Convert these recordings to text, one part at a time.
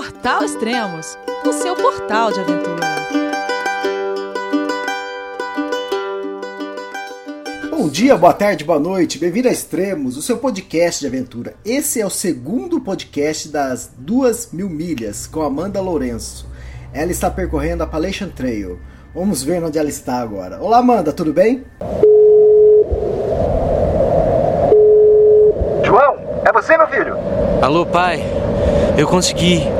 Portal Extremos, o seu portal de aventura. Bom dia, boa tarde, boa noite, bem-vindo a Extremos, o seu podcast de aventura. Esse é o segundo podcast das duas mil milhas com Amanda Lourenço. Ela está percorrendo a Appalachian Trail. Vamos ver onde ela está agora. Olá, Amanda, tudo bem? João, é você, meu filho? Alô, pai. Eu consegui.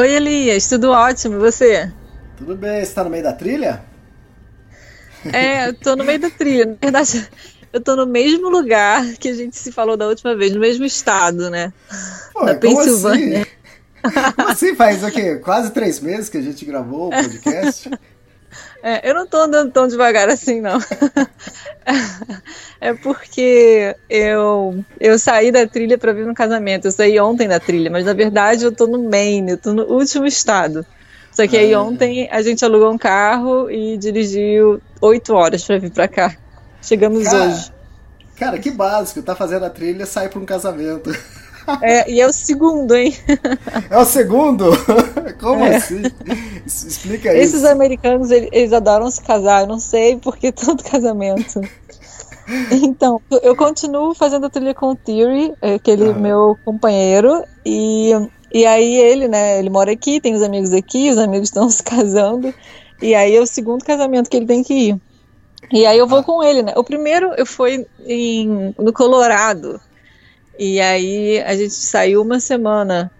Oi, Elias, tudo ótimo, e você? Tudo bem, você está no meio da trilha? É, eu tô no meio da trilha. Na verdade, eu tô no mesmo lugar que a gente se falou da última vez, no mesmo estado, né? Pô, Na como Pensilvânia. Assim? Como assim faz o quê? Quase três meses que a gente gravou o podcast? É, eu não tô andando tão devagar assim, não. É porque eu, eu saí da trilha para vir no casamento. Eu saí ontem da trilha, mas na verdade eu tô no Maine, eu tô no último estado. Só que aí Ah. ontem a gente alugou um carro e dirigiu oito horas para vir para cá. Chegamos Cara, hoje. cara, que básico. Tá fazendo a trilha sai para um casamento. É, e é o segundo, hein? É o segundo? Como É. assim? Explica Esses isso. americanos, ele- eles adoram se casar. Eu não sei por que tanto casamento. Então, eu continuo fazendo a trilha com o Theory, aquele meu companheiro, e, e aí ele, né, ele mora aqui, tem os amigos aqui, os amigos estão se casando, e aí é o segundo casamento que ele tem que ir. E aí eu vou com ele, né? O primeiro eu fui em, no Colorado, e aí a gente saiu uma semana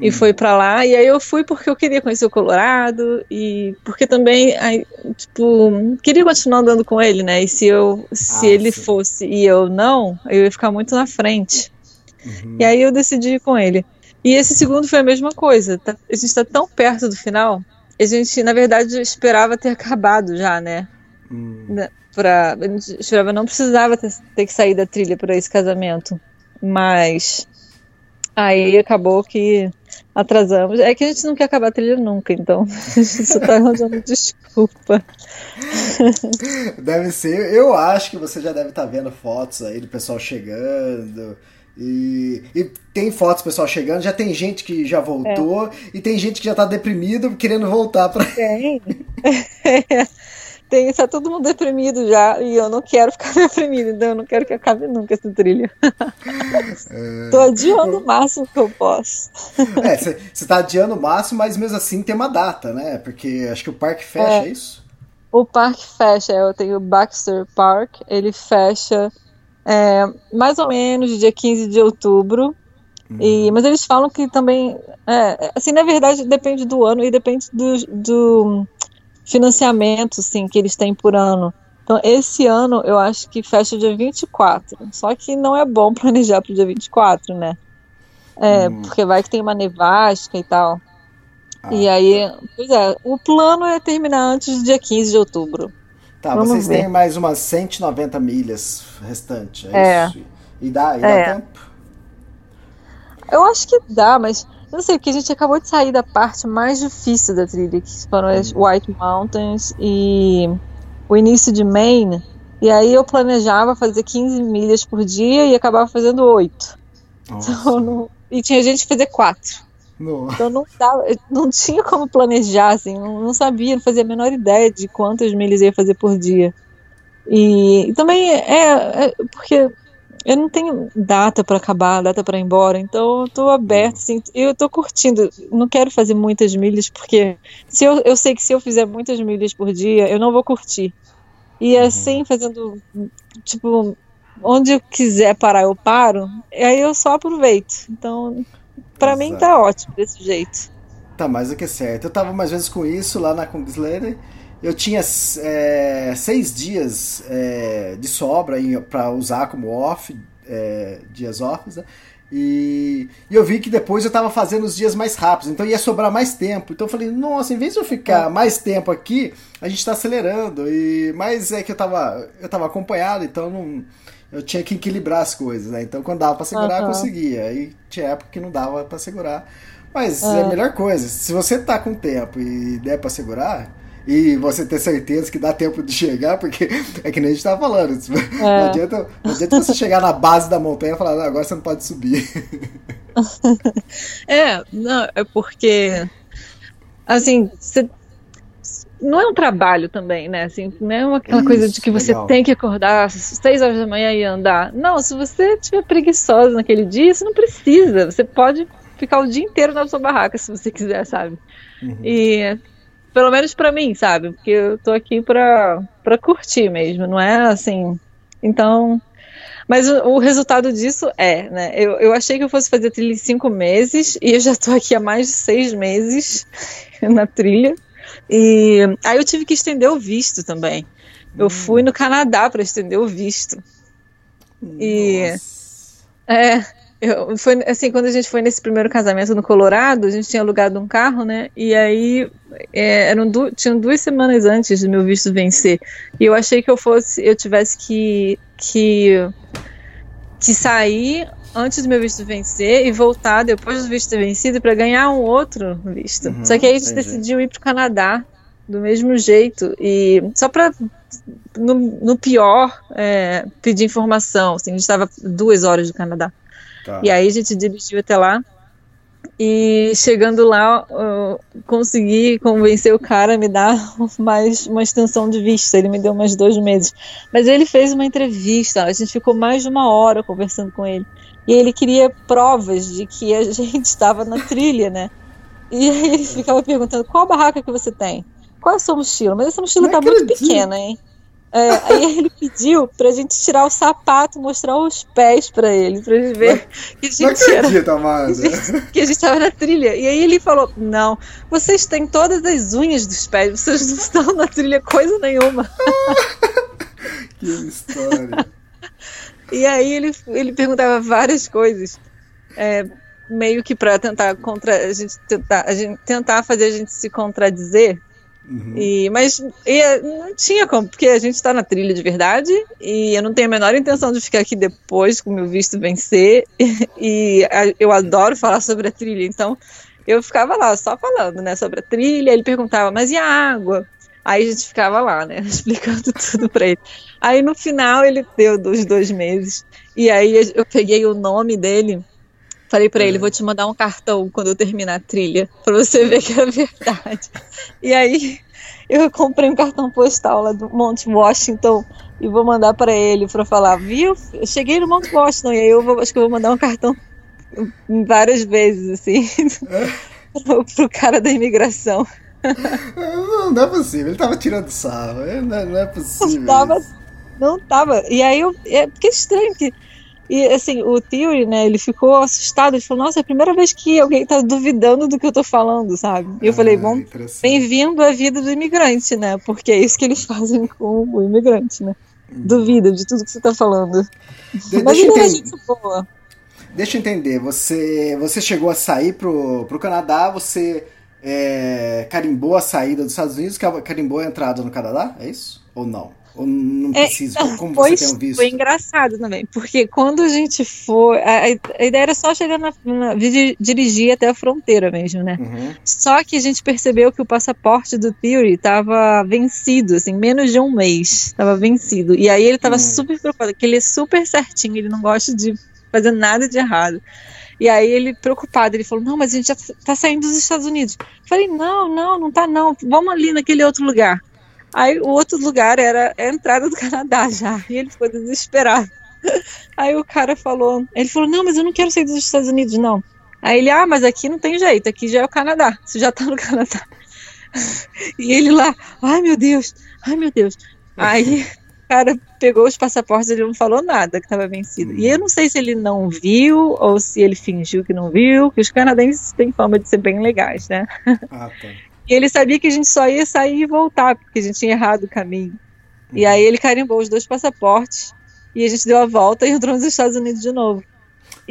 e foi pra lá. E aí eu fui porque eu queria conhecer o Colorado e porque também, aí, tipo, queria continuar andando com ele, né? E se eu, se Ah, ele sim. fosse e eu não, eu ia ficar muito na frente. Uhum. E aí eu decidi ir com ele. E esse segundo foi a mesma coisa. tá- a gente tá tão perto do final. A gente, na verdade, esperava ter acabado já, né? Hum. né, Pra, a gente esperava não precisava ter, ter que sair da trilha para esse casamento. Mas aí acabou que atrasamos. É que a gente não quer acabar a trilha nunca, então a gente só tá arranjando desculpa. Deve ser. Eu acho que você já deve estar vendo fotos aí do pessoal chegando. E, e tem fotos pessoal chegando, já tem gente que já voltou e tem gente que já tá deprimido querendo voltar pra. Tem. Tem, tá todo mundo deprimido já e eu não quero ficar deprimido, então eu não quero que acabe nunca essa trilha. Tô adiando o máximo que eu posso. É, você tá adiando o máximo, mas mesmo assim tem uma data, né? Porque acho que o parque fecha, é, É. isso? O parque fecha, eu tenho o Baxter Park, ele fecha é, mais ou menos dia 15 de outubro. E, mas eles falam que também, é, assim, na verdade depende do ano e depende do, do financiamento, assim, que eles têm por ano. Então, esse ano eu acho que fecha dia 24. Só que não é bom planejar pro dia 24, né? É, Hum. porque vai que tem uma nevasca e tal. Ah, e aí, pois é, o plano é terminar antes do dia 15 de outubro. Tá, vamos vocês ver. têm mais umas 190 milhas restante, é, É. isso? E dá, e dá É. tempo? Eu acho que dá, mas eu não sei, porque a gente acabou de sair da parte mais difícil da trilha, que foram as White Mountains e o início de Maine. E aí eu planejava fazer 15 milhas por dia e acabava fazendo 8. Nossa. Então, não- E tinha gente que fazia 4. No- Então não, dava, não tinha como planejar, assim, não, não sabia, não fazia a menor ideia de quantas milhas ia fazer por dia. E, e também é, é porque eu não tenho data para acabar, data para ir embora, então eu tô aberto, assim, eu tô curtindo. Não quero fazer muitas milhas, porque se eu, eu sei que se eu fizer muitas milhas por dia, eu não vou curtir. E assim, fazendo, tipo, onde eu quiser parar, eu paro, aí eu só aproveito. Então, Pra mim tá ótimo desse jeito. Tá mais do que certo. Eu tava mais vezes com isso lá na Kungsleder. Eu tinha é, seis dias é, de sobra pra usar como off, é, dias off, né? E, e, eu vi que depois eu tava fazendo os dias mais rápidos, então ia sobrar mais tempo. Então eu falei, nossa, em vez de eu ficar mais tempo aqui, a gente tá acelerando. E, mas é que eu tava, eu tava acompanhado, então não, eu tinha que equilibrar as coisas, né? Então quando dava pra segurar, uhum. eu conseguia. Aí tinha época que não dava para segurar. Mas é. é a melhor coisa. Se você tá com tempo e der para segurar, e você ter certeza que dá tempo de chegar, porque é que nem a gente tava falando. É. Não, adianta, não adianta você chegar na base da montanha e falar, agora você não pode subir. é, não, é porque assim, você não é um trabalho também, né? Assim, não é aquela Isso, coisa de que você legal. tem que acordar às seis horas da manhã e andar. Não, se você estiver preguiçosa naquele dia, você não precisa. Você pode ficar o dia inteiro na sua barraca se você quiser, sabe? Uhum. E pelo menos para mim, sabe? Porque eu tô aqui pra, pra curtir mesmo, não é assim. Então. Mas o, o resultado disso é, né? Eu, eu achei que eu fosse fazer trilha em cinco meses e eu já tô aqui há mais de seis meses na trilha. E aí eu tive que estender o visto também. Eu hum. fui no Canadá para estender o visto. Nossa. E. É. Eu, foi assim, quando a gente foi nesse primeiro casamento no Colorado, a gente tinha alugado um carro, né? E aí é, eram du tinham duas semanas antes do meu visto vencer. E eu achei que eu fosse, eu tivesse que que que sair antes do meu visto vencer e voltar depois do visto ter vencido para ganhar um outro visto. Uhum, Só que aí a gente entendi. decidiu ir para o Canadá do mesmo jeito e só para no, no, pior é, pedir informação. Assim, a gente estava duas horas do Canadá. Tá. E aí a gente dirigiu até lá. E chegando lá, consegui convencer o cara a me dar mais uma extensão de vista. Ele me deu mais dois meses. Mas ele fez uma entrevista, a gente ficou mais de uma hora conversando com ele. E ele queria provas de que a gente estava na trilha, né? E aí ele ficava perguntando: qual barraca que você tem? Qual é a sua mochila? Mas essa mochila Não tá acredito. muito pequena, hein? É, aí ele pediu pra gente tirar o sapato, mostrar os pés pra ele, pra ele ver que a gente, não acredita, era, que, a gente, que a gente tava na trilha. E aí ele falou: Não, vocês têm todas as unhas dos pés, vocês não estão na trilha coisa nenhuma. que história. E aí ele, ele perguntava várias coisas. É, meio que para tentar contra a gente tentar a gente tentar fazer a gente se contradizer Uhum. E, mas e, não tinha como, porque a gente está na trilha de verdade e eu não tenho a menor intenção de ficar aqui depois com o meu visto vencer. E, e a, eu adoro falar sobre a trilha, então eu ficava lá só falando né, sobre a trilha. Ele perguntava, mas e a água? Aí a gente ficava lá, né, explicando tudo para ele. Aí no final ele deu dos dois meses e aí eu peguei o nome dele Falei para ele, é. vou te mandar um cartão quando eu terminar a trilha, para você ver que é verdade. E aí eu comprei um cartão postal lá do Monte Washington e vou mandar para ele para falar, viu? Eu cheguei no Monte Washington e aí eu vou, acho que eu vou mandar um cartão várias vezes assim é. pro, pro cara da imigração. Não, não, é possível, ele tava tirando sarro, não, não é possível. Não tava, não tava. E aí eu, é porque é estranho que e assim, o Theory, né, ele ficou assustado, ele falou, nossa, é a primeira vez que alguém tá duvidando do que eu tô falando, sabe? E eu ah, falei, bom, bem-vindo à vida do imigrante, né? Porque é isso que eles fazem com o imigrante, né? Uhum. Duvida de tudo que você tá falando. De Mas ele é gente boa. Deixa eu entender, você, você chegou a sair pro, pro Canadá, você é, carimbou a saída dos Estados Unidos, carimbou a entrada no Canadá, é isso? Ou não? Ou não é, precisa? É, como foi, você tem visto? Foi engraçado também, porque quando a gente foi. A, a ideia era só chegar na, na, dirigir até a fronteira mesmo, né? Uhum. Só que a gente percebeu que o passaporte do Theory estava vencido, assim, menos de um mês. Estava vencido. E aí ele estava uhum. super preocupado, porque ele é super certinho, ele não gosta de fazer nada de errado. E aí ele preocupado, ele falou: "Não, mas a gente já tá saindo dos Estados Unidos". Eu falei: "Não, não, não tá não. Vamos ali naquele outro lugar". Aí o outro lugar era a entrada do Canadá já. E ele ficou desesperado. Aí o cara falou, ele falou, não, mas eu não quero sair dos Estados Unidos, não. Aí ele, ah, mas aqui não tem jeito, aqui já é o Canadá, você já tá no Canadá. E ele lá, ai meu Deus, ai meu Deus. Aí o cara pegou os passaportes, ele não falou nada que estava vencido. E eu não sei se ele não viu ou se ele fingiu que não viu, que os canadenses têm fama de ser bem legais, né? Ah, tá. E ele sabia que a gente só ia sair e voltar, porque a gente tinha errado o caminho. Uhum. E aí ele carimbou os dois passaportes e a gente deu a volta e entrou nos Estados Unidos de novo.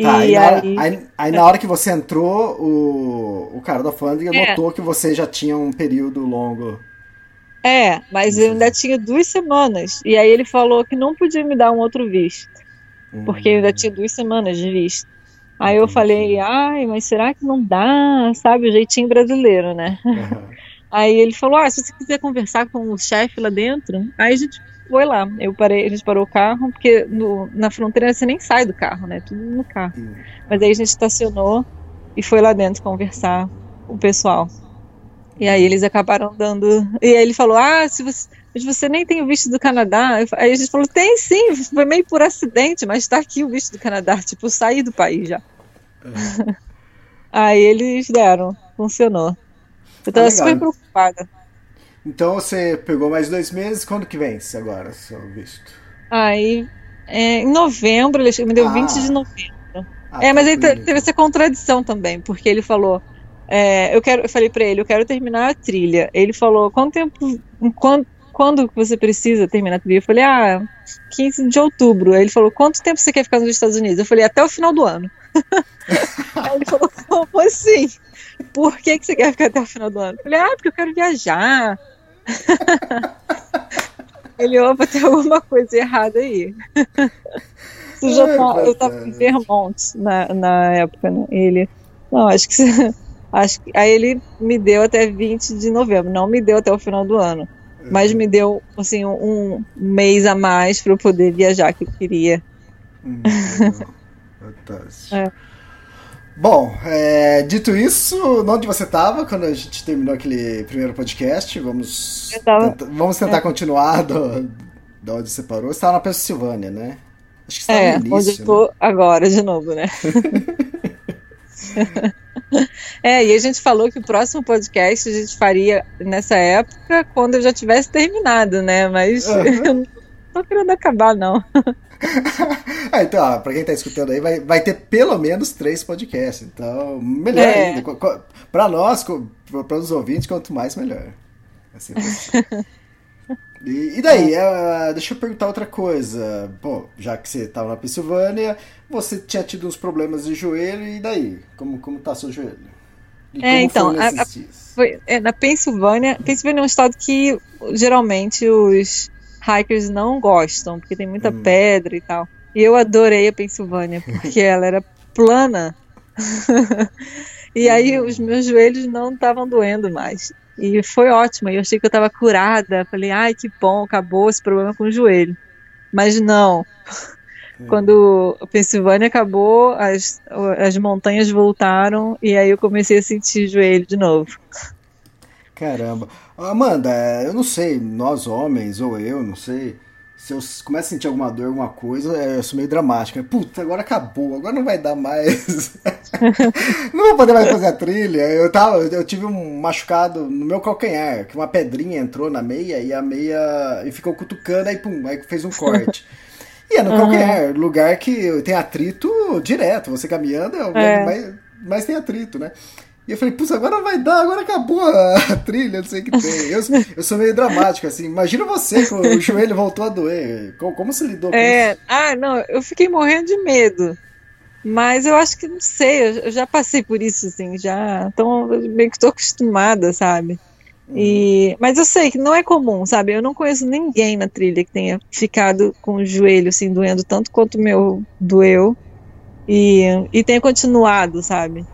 Tá, e aí, na hora, aí, aí- aí na hora que você entrou, o, o cara da alfândega É. notou que você já tinha um período longo. É, mas eu ainda tinha duas semanas. E aí ele falou que não podia me dar um outro visto, porque eu ainda tinha duas semanas de visto. Aí eu falei, ai, mas será que não dá? Sabe, o jeitinho brasileiro, né? Aham. Aí ele falou, ah, se você quiser conversar com o chefe lá dentro, aí a gente foi lá. Eu parei, a gente parou o carro, porque no- na fronteira você nem sai do carro, né? Tudo no carro. Mas aí a gente estacionou e foi lá dentro conversar com o pessoal. E aí eles acabaram dando. E aí ele falou: Ah, se você, mas você nem tem o visto do Canadá. Aí a gente falou: Tem sim, foi meio por acidente, mas tá aqui o visto do Canadá. Tipo, saí do país já. aí eles deram, funcionou. Eu tava Ah, super preocupada. Então você pegou mais dois meses, quando que vence agora, seu visto? Aí, é, em novembro, ele me deu Ah. 20 de novembro. Ah, É, mas aí teve essa contradição também, porque ele falou, é, eu quero, eu falei pra ele, eu quero terminar a trilha. Ele falou, quanto tempo, quando, quando você precisa terminar trilha? Eu falei, ah, 15 de outubro. Aí ele falou, quanto tempo você quer ficar nos Estados Unidos? Eu falei, até o final do ano. aí ele falou, como assim? Por que, que você quer ficar até o final do ano? Eu falei, ah, porque eu quero viajar. ele, opa, tem alguma coisa errada aí. Isso já tá- eu tava em. Vermont na, na época, né? Ele, não, acho que acho que aí ele me deu até 20 de novembro, não me deu até o final do ano, mas me deu assim um, mês a mais para eu poder viajar que eu queria. Hum. Fantástico. É. Bom, é, dito isso, onde você estava quando a gente terminou aquele primeiro podcast? Vamos, tava- tenta- vamos tentar continuar do, de onde você parou. Você estava na Pensilvânia, né? Acho que você estava É, no onde início. eu tô agora de novo, né? É, e a gente falou que o próximo podcast a gente faria nessa época quando eu já tivesse terminado, né? Mas Aham. eu não tô querendo acabar, não. Ah, então, ó, pra quem tá escutando aí, vai, vai ter pelo menos três podcasts. Então, melhor É. ainda. Pra nós, pra- para os ouvintes, quanto mais, melhor. É assim. E, e daí, eh, deixa eu perguntar outra coisa. Bom, já que você tava na Pensilvânia, você tinha tido uns problemas de joelho, e daí? Como, como tá seu joelho? E É, então, a- a-? Foi é, na Pensilvânia. Pensilvânia é um estado que geralmente os hikers não gostam, porque tem muita Hum. pedra e tal. E eu adorei a Pensilvânia, porque ela era plana. e aí os meus joelhos não estavam doendo mais. E foi ótimo. Eu achei que eu estava curada. Falei, ai, que bom, acabou esse problema com o joelho. Mas não. Quando a Pensilvânia acabou, as, as montanhas voltaram e aí eu comecei a sentir joelho de novo. Caramba. Amanda, eu não sei, nós homens, ou eu, não sei, se eu começo a sentir alguma dor, alguma coisa, é, eu sou meio dramático. É, Puta, agora acabou, agora não vai dar mais. não vou poder mais fazer a trilha. Eu, tava, eu tive um machucado no meu calcanhar, que uma pedrinha entrou na meia e a meia. e ficou cutucando, aí pum, aí fez um corte. E é no calcanhar, lugar que tem atrito direto. Você caminhando é o lugar É. mais, mais tem atrito, né? E eu falei, putz, agora vai dar, agora acabou a trilha, não sei o que tem. Eu, eu sou meio dramático, assim. Imagina você que o joelho voltou a doer. Como, como você lidou com É, isso? ah, não, eu fiquei morrendo de medo. Mas eu acho que não sei, eu, já passei por isso, assim, já. Então, meio que estou acostumada, sabe? E, mas eu sei que não é comum, sabe? Eu não conheço ninguém na trilha que tenha ficado com o joelho, assim, doendo tanto quanto o meu doeu. E, e tenha continuado, sabe?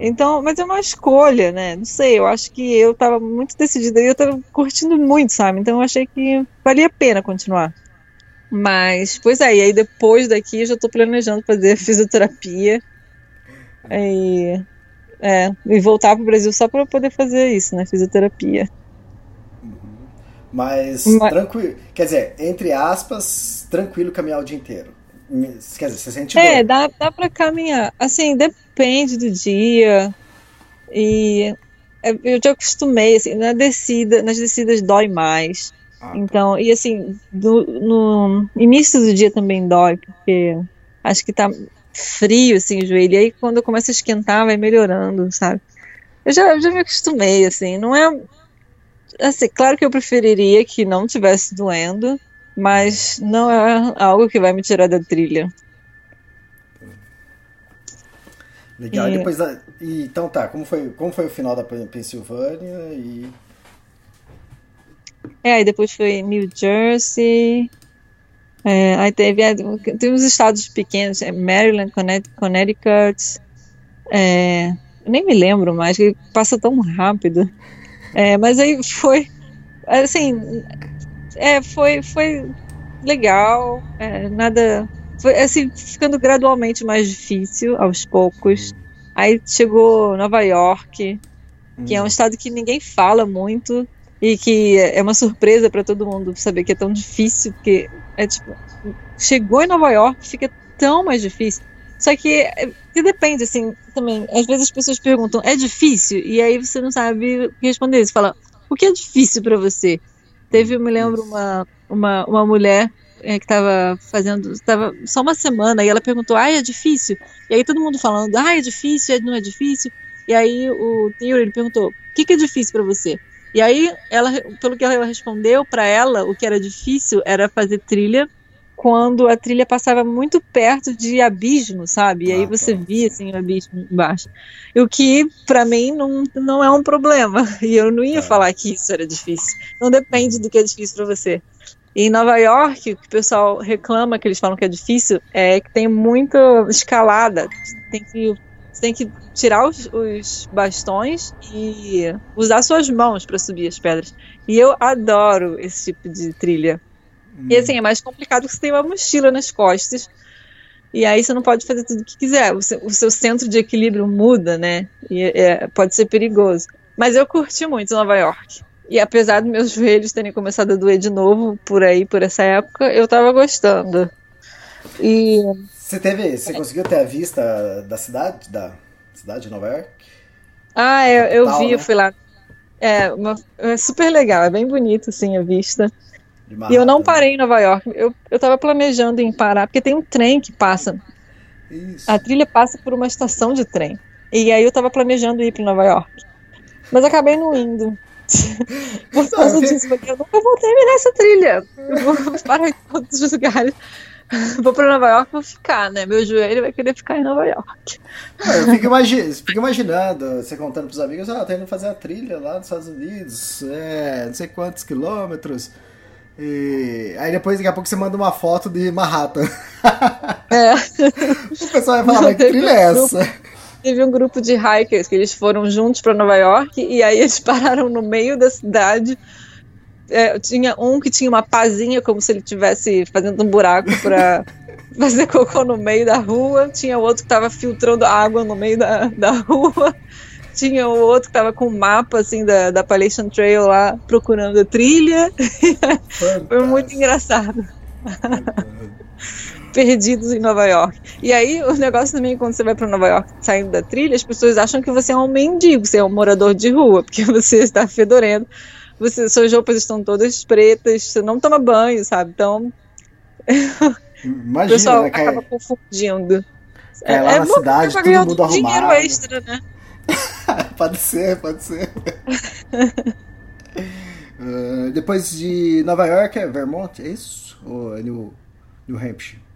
Então, mas é uma escolha, né? Não sei, eu acho que eu tava muito decidida e eu tava curtindo muito, sabe? Então eu achei que valia a pena continuar. Mas, pois é, e aí depois daqui eu já tô planejando fazer fisioterapia e, é, e voltar pro Brasil só para poder fazer isso, né? Fisioterapia. Mas, Mas- tranquilo. Quer dizer, entre aspas, tranquilo caminhar o dia inteiro. Quer dizer, você sente É, dor. dá, dá pra caminhar. Assim, depende do dia. E é, eu já acostumei, assim, na descida, nas descidas dói mais. Ah, tá. Então, e assim, do- no início do dia também dói, porque acho que tá frio, assim, o joelho. E aí, quando começa a esquentar, vai melhorando, sabe? Eu já, eu já me acostumei, assim, não é. Assim, claro que eu preferiria que não tivesse doendo, mas não é algo que vai me tirar da trilha. Legal. E, e depois da, e, então tá, como foi, como foi o final da Pensilvânia e É, aí depois foi New Jersey. É, aí teve, é, tem uns estados pequenos, é Maryland, Connecticut. É, nem me lembro mais, que passa tão rápido. É, mas aí foi, assim, é, foi, foi legal, é, nada, foi assim, ficando gradualmente mais difícil, aos poucos. Aí chegou Nova York, que é um hum. estado que ninguém fala muito e que é uma surpresa para todo mundo saber que é tão difícil, porque é tipo, chegou em Nova York, fica tão mais difícil. Só que, que depende, assim, também. Às vezes as pessoas perguntam, é difícil? E aí você não sabe responder. Você fala, o que é difícil para você? Teve, eu me lembro, uma, uma, uma mulher é, que estava fazendo, estava só uma semana, e ela perguntou, ah, é difícil? E aí todo mundo falando, ah, é difícil, não é difícil? E aí o Theory ele perguntou, o que, que é difícil para você? E aí, ela, pelo que ela respondeu para ela, o que era difícil era fazer trilha quando a trilha passava muito perto de abismo, sabe? E aí ah, você tá. via assim o abismo embaixo. O que para mim não, não é um problema. E eu não ia é. falar que isso era difícil. Não depende do que é difícil para você. Em Nova York, o que o pessoal reclama que eles falam que é difícil é que tem muita escalada. Tem que você tem que tirar os, os bastões e usar suas mãos para subir as pedras. E eu adoro esse tipo de trilha. Hum. E assim, é mais complicado porque você tem uma mochila nas costas. E aí você não pode fazer tudo o que quiser. O seu, o seu centro de equilíbrio muda, né? E é, pode ser perigoso. Mas eu curti muito Nova York. E apesar dos meus joelhos terem começado a doer de novo por aí, por essa época, eu tava gostando. E você teve, você conseguiu ter a vista da cidade, da cidade de Nova York? Ah, eu, eu vi, né? eu fui lá. É, uma, é super legal, é bem bonito, assim, a vista. e eu não parei em Nova York. Eu, eu tava planejando em parar, porque tem um trem que passa. Isso. A trilha passa por uma estação de trem. E aí eu tava planejando ir para Nova York. Mas acabei não indo. por causa disso, porque eu nunca vou terminar essa trilha. Eu vou parar em todos os lugares. vou pra Nova York, vou ficar, né? Meu joelho vai querer ficar em Nova York. É, eu fico, imagi fico, imaginando, você contando pros amigos, ah, tá indo fazer a trilha lá nos Estados Unidos, é, não sei quantos quilômetros. E aí depois, daqui a pouco, você manda uma foto de Manhattan. É. o pessoal vai falar, mas que trilha é essa? Teve um grupo de hikers que eles foram juntos para Nova York e aí eles pararam no meio da cidade é, tinha um que tinha uma pazinha, como se ele estivesse fazendo um buraco para fazer cocô no meio da rua. Tinha outro que estava filtrando água no meio da, da rua. Tinha o outro que estava com um mapa assim da, da Appalachian Trail lá procurando a trilha. Foi muito engraçado. Perdidos em Nova York. E aí, o negócio também, quando você vai para Nova York saindo da trilha, as pessoas acham que você é um mendigo, você é um morador de rua, porque você está fedorento você, suas roupas estão todas pretas, você não toma banho, sabe? Então. Imagina, o pessoal né, acaba confundindo. É, é lá é na cidade, todo mundo arrumado. dinheiro extra, né? pode ser, pode ser. uh, depois de Nova York é Vermont, é isso? Ou é New, New Hampshire?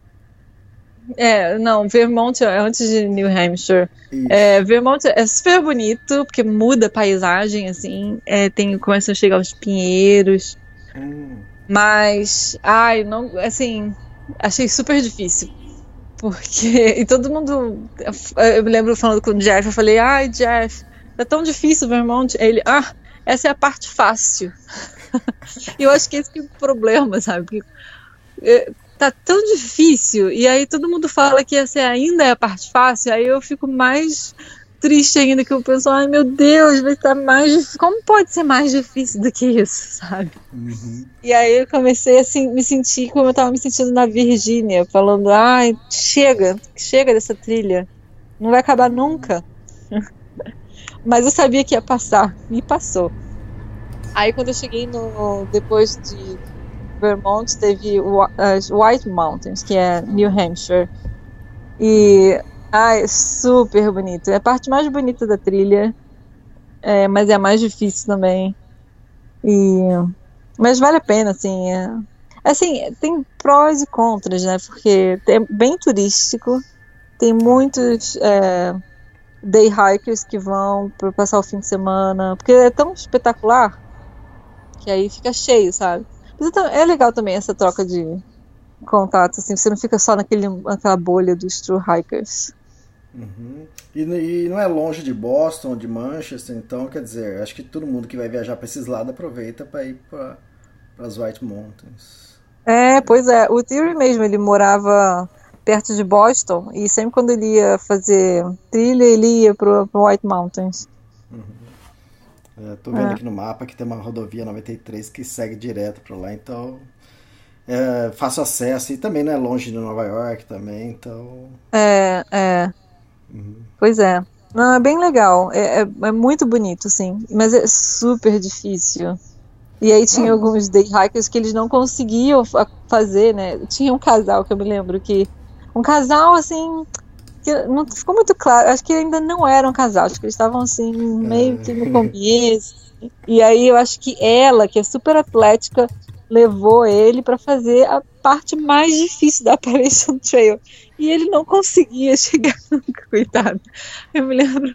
É, não, Vermont é antes de New Hampshire. É, Vermont é super bonito, porque muda a paisagem, assim. É, tem, começam a chegar os pinheiros. Hum. Mas, ai, não, assim, achei super difícil. Porque, e todo mundo, eu me lembro falando com o Jeff, eu falei, ai, Jeff, é tão difícil Vermont. Ele, ah, essa é a parte fácil. eu acho que esse é o problema, sabe? Porque, é, tá tão difícil, e aí todo mundo fala que essa ainda é a parte fácil, aí eu fico mais triste ainda que eu penso, ai meu Deus, vai estar mais difícil. Como pode ser mais difícil do que isso, sabe? Uhum. E aí eu comecei assim, me sentir como eu tava me sentindo na Virgínia, falando, ai, chega, chega dessa trilha. Não vai acabar nunca. Mas eu sabia que ia passar, e passou. Aí quando eu cheguei no. Depois de Vermont teve as White Mountains, que é New Hampshire. E é super bonito. É a parte mais bonita da trilha, é, mas é a mais difícil também. E mas vale a pena, assim. É, assim, tem prós e contras, né? Porque é bem turístico, tem muitos é, day hikers que vão para passar o fim de semana, porque é tão espetacular que aí fica cheio, sabe? Então, é legal também essa troca de contatos, assim, você não fica só naquele, naquela bolha dos true hikers. Uhum. E, e, não é longe de Boston, de Manchester, então quer dizer, acho que todo mundo que vai viajar para esses lados aproveita para ir para as White Mountains. É, pois é. O Theory mesmo, ele morava perto de Boston e sempre quando ele ia fazer trilha, ele ia para White Mountains. Uhum. É, tô vendo é. aqui no mapa que tem uma rodovia 93 que segue direto para lá, então é, fácil acesso e também não é longe de Nova York também, então. É, é. Uhum. Pois é. Não, é bem legal. É, é, é, muito bonito, sim. Mas é super difícil. E aí tinha alguns day hikers que eles não conseguiam fazer, né? Tinha um casal que eu me lembro que. Um casal, assim. Que não ficou muito claro. Acho que ainda não era um casal. Acho que eles estavam, assim, meio que no começo. E aí eu acho que ela, que é super atlética, levou ele para fazer a parte mais difícil da Appalachian Trail. E ele não conseguia chegar coitado. Eu me lembro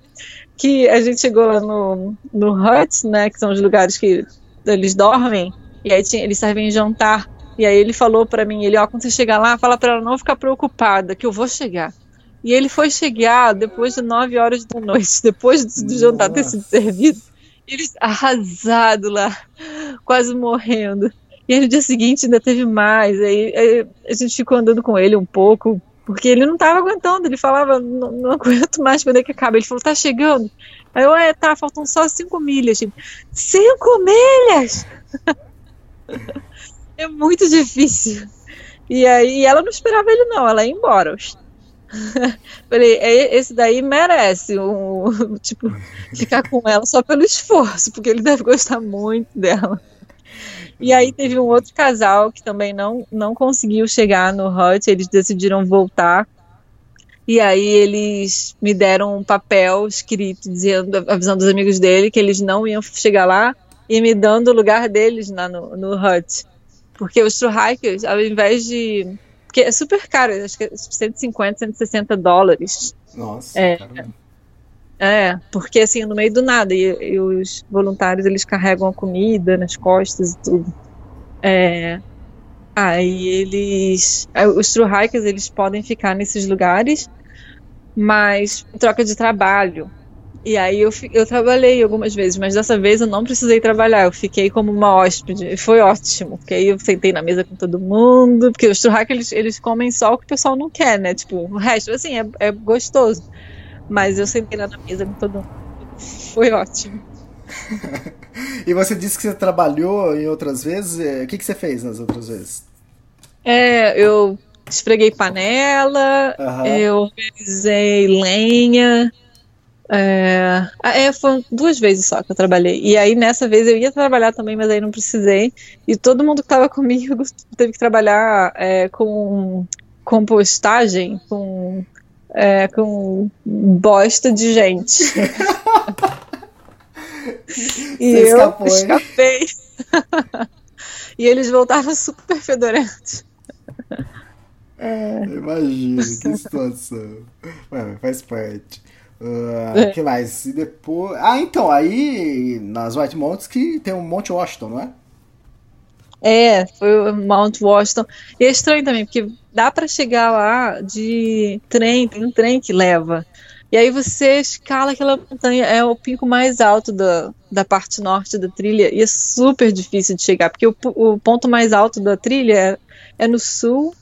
que a gente chegou lá no, no Huts, né, que são os lugares que eles dormem, e aí tinha, eles servem jantar. E aí ele falou para mim, ele, ó, quando você chegar lá, fala para ela não ficar preocupada, que eu vou chegar. E ele foi chegar depois de nove horas da noite, depois do, do jantar ter sido servido. Eles arrasado lá, quase morrendo. E aí no dia seguinte ainda teve mais. Aí, aí, a gente ficou andando com ele um pouco, porque ele não estava aguentando. Ele falava, não, não, aguento mais quando é que acaba. Ele falou, tá chegando. Aí eu, é, tá, faltam só cinco milhas. Tipo, cinco milhas! é muito difícil. E aí ela não esperava ele, não, ela ia embora. Falei, é, esse daí merece um, tipo, ficar com ela só pelo esforço, porque ele deve gostar muito dela. E aí teve um outro casal que também não, não conseguiu chegar no Hut, eles decidiram voltar. E aí eles me deram um papel escrito dizendo, avisando os amigos dele que eles não iam chegar lá e me dando o lugar deles no, no Hut. Porque os true hikers, ao invés de. Porque é super caro, acho que é 150, 160 dólares. Nossa, é, caramba. É, porque assim, no meio do nada, e, e, os voluntários eles carregam a comida nas costas e tudo. É, aí eles. Os true hikers eles podem ficar nesses lugares, mas em troca de trabalho. E aí eu, eu trabalhei algumas vezes, mas dessa vez eu não precisei trabalhar, eu fiquei como uma hóspede. Foi ótimo, porque aí eu sentei na mesa com todo mundo, porque os hikers eles, eles comem só o que o pessoal não quer, né? Tipo, o resto, assim, é, é gostoso. Mas eu sentei lá na mesa com todo mundo. Foi ótimo. e você disse que você trabalhou em outras vezes. É, o que, que você fez nas outras vezes? É, eu esfreguei panela, uhum. eu organizei lenha. É, ah, é, foram duas vezes só que eu trabalhei. E aí nessa vez eu ia trabalhar também, mas aí não precisei. E todo mundo que estava comigo teve que trabalhar é, com compostagem, com é, com bosta de gente. e Você eu escapou, escapei. e eles voltaram super fedorentos. É. Imagina, que situação. Mano, faz parte. Uh, que mais? E depois. Ah, então, aí nas White Mountains que tem o Monte Washington, não é? É, foi o Mount Washington. E é estranho também, porque dá para chegar lá de trem, tem um trem que leva. E aí você escala aquela montanha, é o pico mais alto da, da parte norte da trilha, e é super difícil de chegar, porque o, o ponto mais alto da trilha é, é no sul,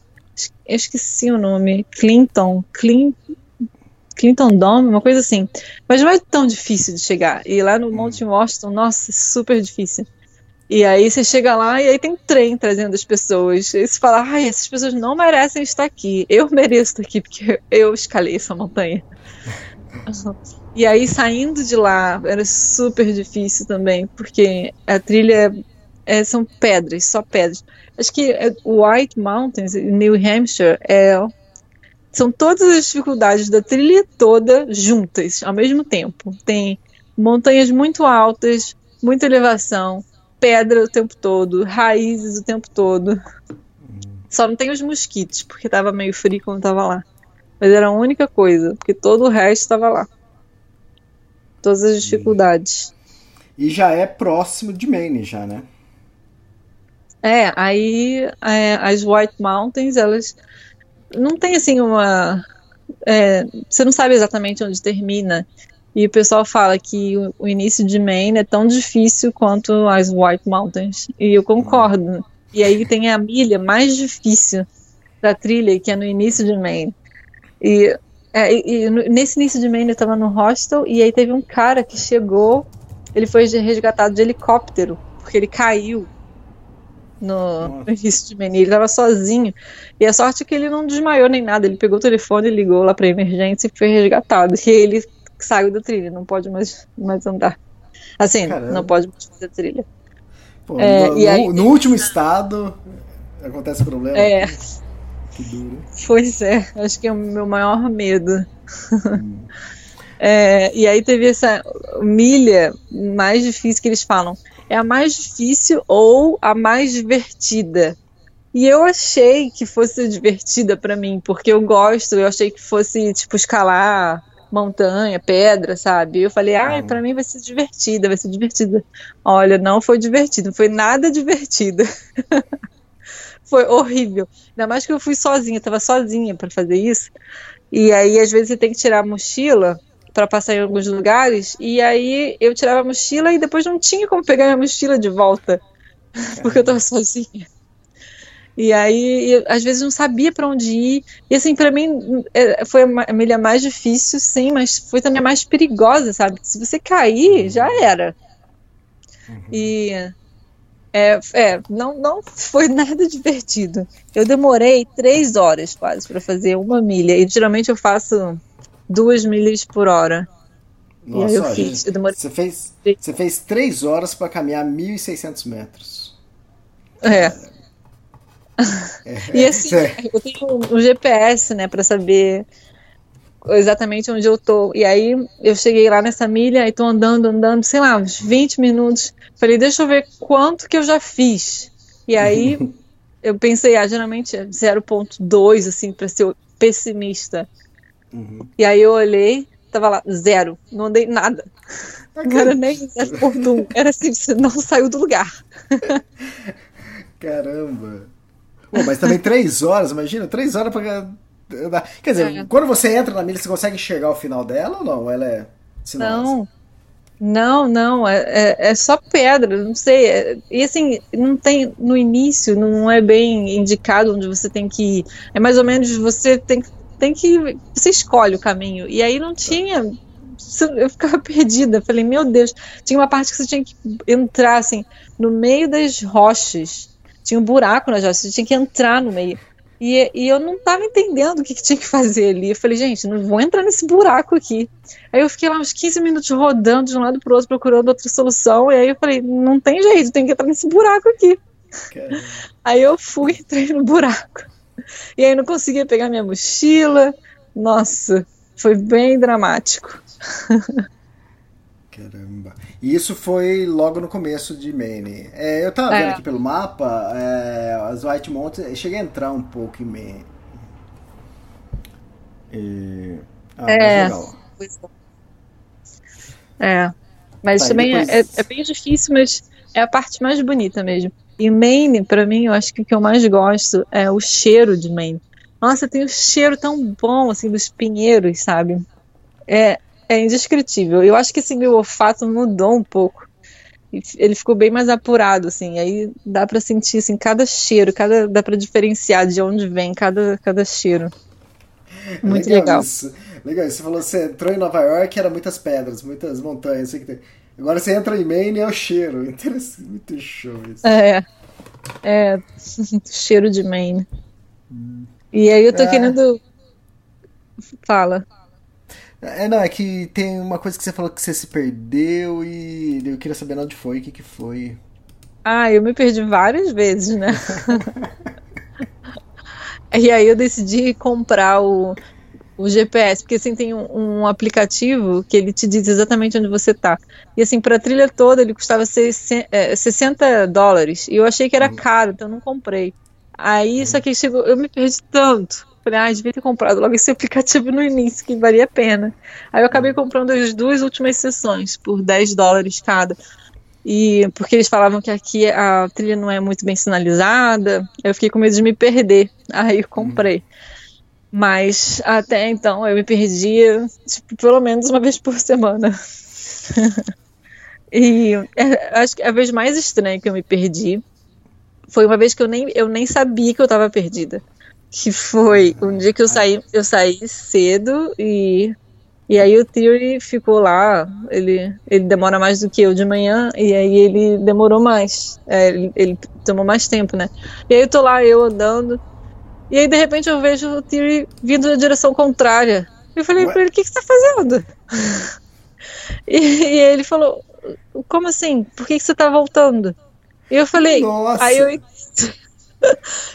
eu esqueci o nome, Clinton, Clinton, Clinton Dome, uma coisa assim. Mas não é tão difícil de chegar. E lá no Monte Washington, nossa, é super difícil. E aí você chega lá e aí tem trem trazendo as pessoas. E você fala, ai, essas pessoas não merecem estar aqui. Eu mereço estar aqui porque eu escalei essa montanha. e aí saindo de lá era super difícil também, porque a trilha é, são pedras, só pedras. Acho que é, White Mountains, New Hampshire, é, são todas as dificuldades da trilha toda juntas ao mesmo tempo. Tem montanhas muito altas, muita elevação pedra o tempo todo, raízes o tempo todo. Só não tem os mosquitos, porque tava meio frio quando tava lá. Mas era a única coisa, porque todo o resto estava lá. todas as dificuldades. E já é próximo de Maine, já, né? É, aí é, as White Mountains, elas não tem assim uma. É, você não sabe exatamente onde termina. E o pessoal fala que o, o, início de Maine é tão difícil quanto as White Mountains. E eu concordo. E aí tem a milha mais difícil da trilha, que é no início de Maine. E, é, e, nesse início de Maine eu estava no hostel e aí teve um cara que chegou, ele foi resgatado de helicóptero, porque ele caiu no, no início de Maine. Ele estava sozinho. E a sorte é que ele não desmaiou nem nada. Ele pegou o telefone, ligou lá para emergência e foi resgatado. E ele saiu da trilha, não pode mais, mais andar. Assim, Caramba. não pode mais fazer trilha. Pô, é, no, aí, no, último estado acontece problema. É. Que duro. Pois é, acho que é o meu maior medo. Hum. É, e aí teve essa milha mais difícil que eles falam. É a mais difícil ou a mais divertida. E eu achei que fosse divertida para mim, porque eu gosto, eu achei que fosse tipo escalar montanha, pedra, sabe? Eu falei, ah, para mim vai ser divertida, vai ser divertida. Olha, não foi divertido, não foi nada divertida. foi horrível. Ainda mais que eu fui sozinha, tava sozinha para fazer isso. E aí, às vezes, você tem que tirar a mochila para passar em alguns lugares. E aí, eu tirava a mochila e depois não tinha como pegar minha mochila de volta, porque eu tava sozinha. E aí, eu, às vezes, não sabia para onde ir. E assim, para mim, é, foi a milha mais difícil, sim, mas foi também a mais perigosa, sabe? Se você cair, já era. Uhum. E é, é, não, não foi nada divertido. Eu demorei três horas quase para fazer uma milha. E geralmente eu faço duas milhas por hora. Nossa, e eu fiz. Eu demorei... você, fez, você fez três horas para caminhar 1.600 metros. É. é. e assim, é. eu tenho um GPS, né, para saber exatamente onde eu tô. E aí eu cheguei lá nessa milha e tô andando, andando, sei lá, uns 20 minutos. Falei, deixa eu ver quanto que eu já fiz. E aí eu pensei, ah, geralmente é 0.2, assim, para ser pessimista. Uhum. E aí eu olhei, tava lá, zero. Não andei nada. Não era nem 0.1. Era assim, você não saiu do lugar. Caramba. Pô, mas também três horas, imagina, três horas pra Quer dizer, é. quando você entra na milha, você consegue enxergar o final dela ou não? Ela é Não. Não, não, é, é, é, só pedra, não sei. É, e assim, não tem no início, não é bem indicado onde você tem que ir. É mais ou menos você tem, tem que. Você escolhe o caminho. E aí não tinha. Eu ficava perdida. Falei, meu Deus. Tinha uma parte que você tinha que entrar assim, no meio das rochas. Tinha um buraco nas rochas, você tinha que entrar no meio. E, e eu não estava entendendo o que, que, tinha que fazer ali. Eu falei, gente, não vou entrar nesse buraco aqui. Aí eu fiquei lá uns 15 minutos rodando de um lado para o outro, procurando outra solução. E aí eu falei, não tem jeito, tem que entrar nesse buraco aqui. Caramba. Aí eu fui, entrei no buraco. E aí não conseguia pegar minha mochila. Nossa, foi bem dramático. Caramba. E isso foi logo no começo de Maine. É, eu tava vendo é. aqui pelo mapa, é, as White Mountains, eu cheguei a entrar um pouco em Maine. E... Ah, é. É. Mas tá, também depois... é, é, bem difícil, mas é a parte mais bonita mesmo. E Maine, para mim, eu acho que o que eu mais gosto é o cheiro de Maine. Nossa, tem um cheiro tão bom, assim, dos pinheiros, sabe? É, é indescritível. Eu acho que esse meu olfato mudou um pouco. Ele ficou bem mais apurado, assim. Aí dá para sentir, assim, cada cheiro, cada dá para diferenciar de onde vem cada, cada cheiro. Muito legal. Legal. Isso. legal. Você falou que você entrou em Nova York, era muitas pedras, muitas montanhas. Assim, Agora você entra em Maine é o cheiro. Interessante. Muito show isso. É. É. cheiro de Maine. Hum. E aí eu tô é. querendo. Fala. É, não, é que tem uma coisa que você falou que você se perdeu e eu queria saber onde foi, o que, que foi. Ah, eu me perdi várias vezes, né? e aí eu decidi comprar o, o GPS, porque assim tem um, um, aplicativo que ele te diz exatamente onde você tá. E assim, para a trilha toda ele custava 60 é, dólares. E eu achei que era uhum. caro, então eu não comprei. Aí, uhum. só que chegou, eu me perdi tanto Falei, ah, devia ter comprado logo esse aplicativo no início, que valia a pena. Aí eu acabei comprando as duas últimas sessões, por 10 dólares cada. E porque eles falavam que aqui a trilha não é muito bem sinalizada, eu fiquei com medo de me perder. Aí eu comprei. Mas até então eu me perdia tipo, pelo menos uma vez por semana. e é, acho que a vez mais estranha que eu me perdi foi uma vez que eu nem, eu nem sabia que eu estava perdida. Que foi um dia que eu saí, eu saí cedo e e aí o Theory ficou lá, ele, ele demora mais do que eu de manhã, e aí ele demorou mais, é, ele, ele, tomou mais tempo, né? E aí eu tô lá, eu andando, e aí de repente eu vejo o Theory vindo na direção contrária. Eu falei pra ele, o que, que você tá fazendo? e, e ele falou, como assim? Por que, que você tá voltando? E eu falei, Nossa. aí eu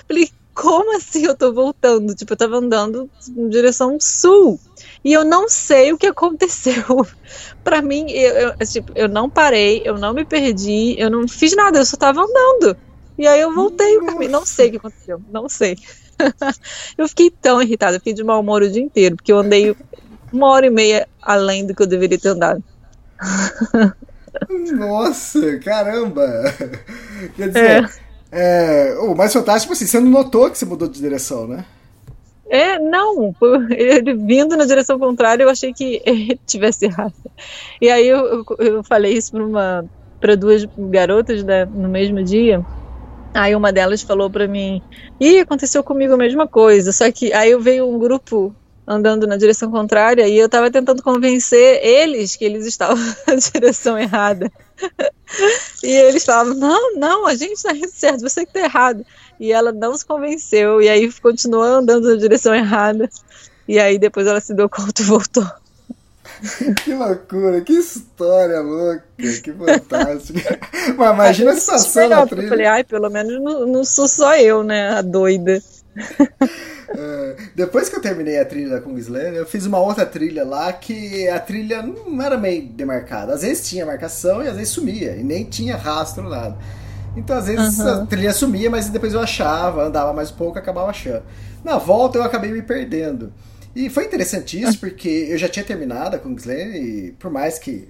falei, como assim eu tô voltando? Tipo, eu tava andando em direção sul. E eu não sei o que aconteceu. para mim, eu, eu, tipo, eu não parei, eu não me perdi, eu não fiz nada, eu só tava andando. E aí eu voltei o caminho. Não sei o que aconteceu, não sei. eu fiquei tão irritada, fiquei de mau humor o dia inteiro, porque eu andei uma hora e meia além do que eu deveria ter andado. Nossa, caramba! Quer dizer, é. é o mais fantástico, assim, você não notou que você mudou de direção, né? É, não, ele vindo na direção contrária, eu achei que ele tivesse errado. E aí eu, eu, falei isso para uma para duas garotas né, no mesmo dia. Aí uma delas falou para mim: "Ih, aconteceu comigo a mesma coisa". Só que aí veio um grupo andando na direção contrária e eu estava tentando convencer eles que eles estavam na direção errada. e eles falavam: "Não, não, a gente está indo certo, você que está errado" e ela não se convenceu, e aí continuou andando na direção errada, e aí depois ela se deu conta e voltou. Que loucura, que história louca, que fantástico. Mas imagina a situação na trilha. Eu falei, ai, pelo menos não, não sou só eu, né, a doida. É, depois que eu terminei a trilha da Kungsland, eu fiz uma outra trilha lá que a trilha não era meio demarcada. Às vezes tinha marcação e às vezes sumia, e nem tinha rastro nada. Então, às vezes, uhum. a trilha sumia, mas depois eu achava, andava mais um pouco, acabava achando. Na volta, eu acabei me perdendo. E foi interessante isso, porque eu já tinha terminado a Kungsland, e por mais que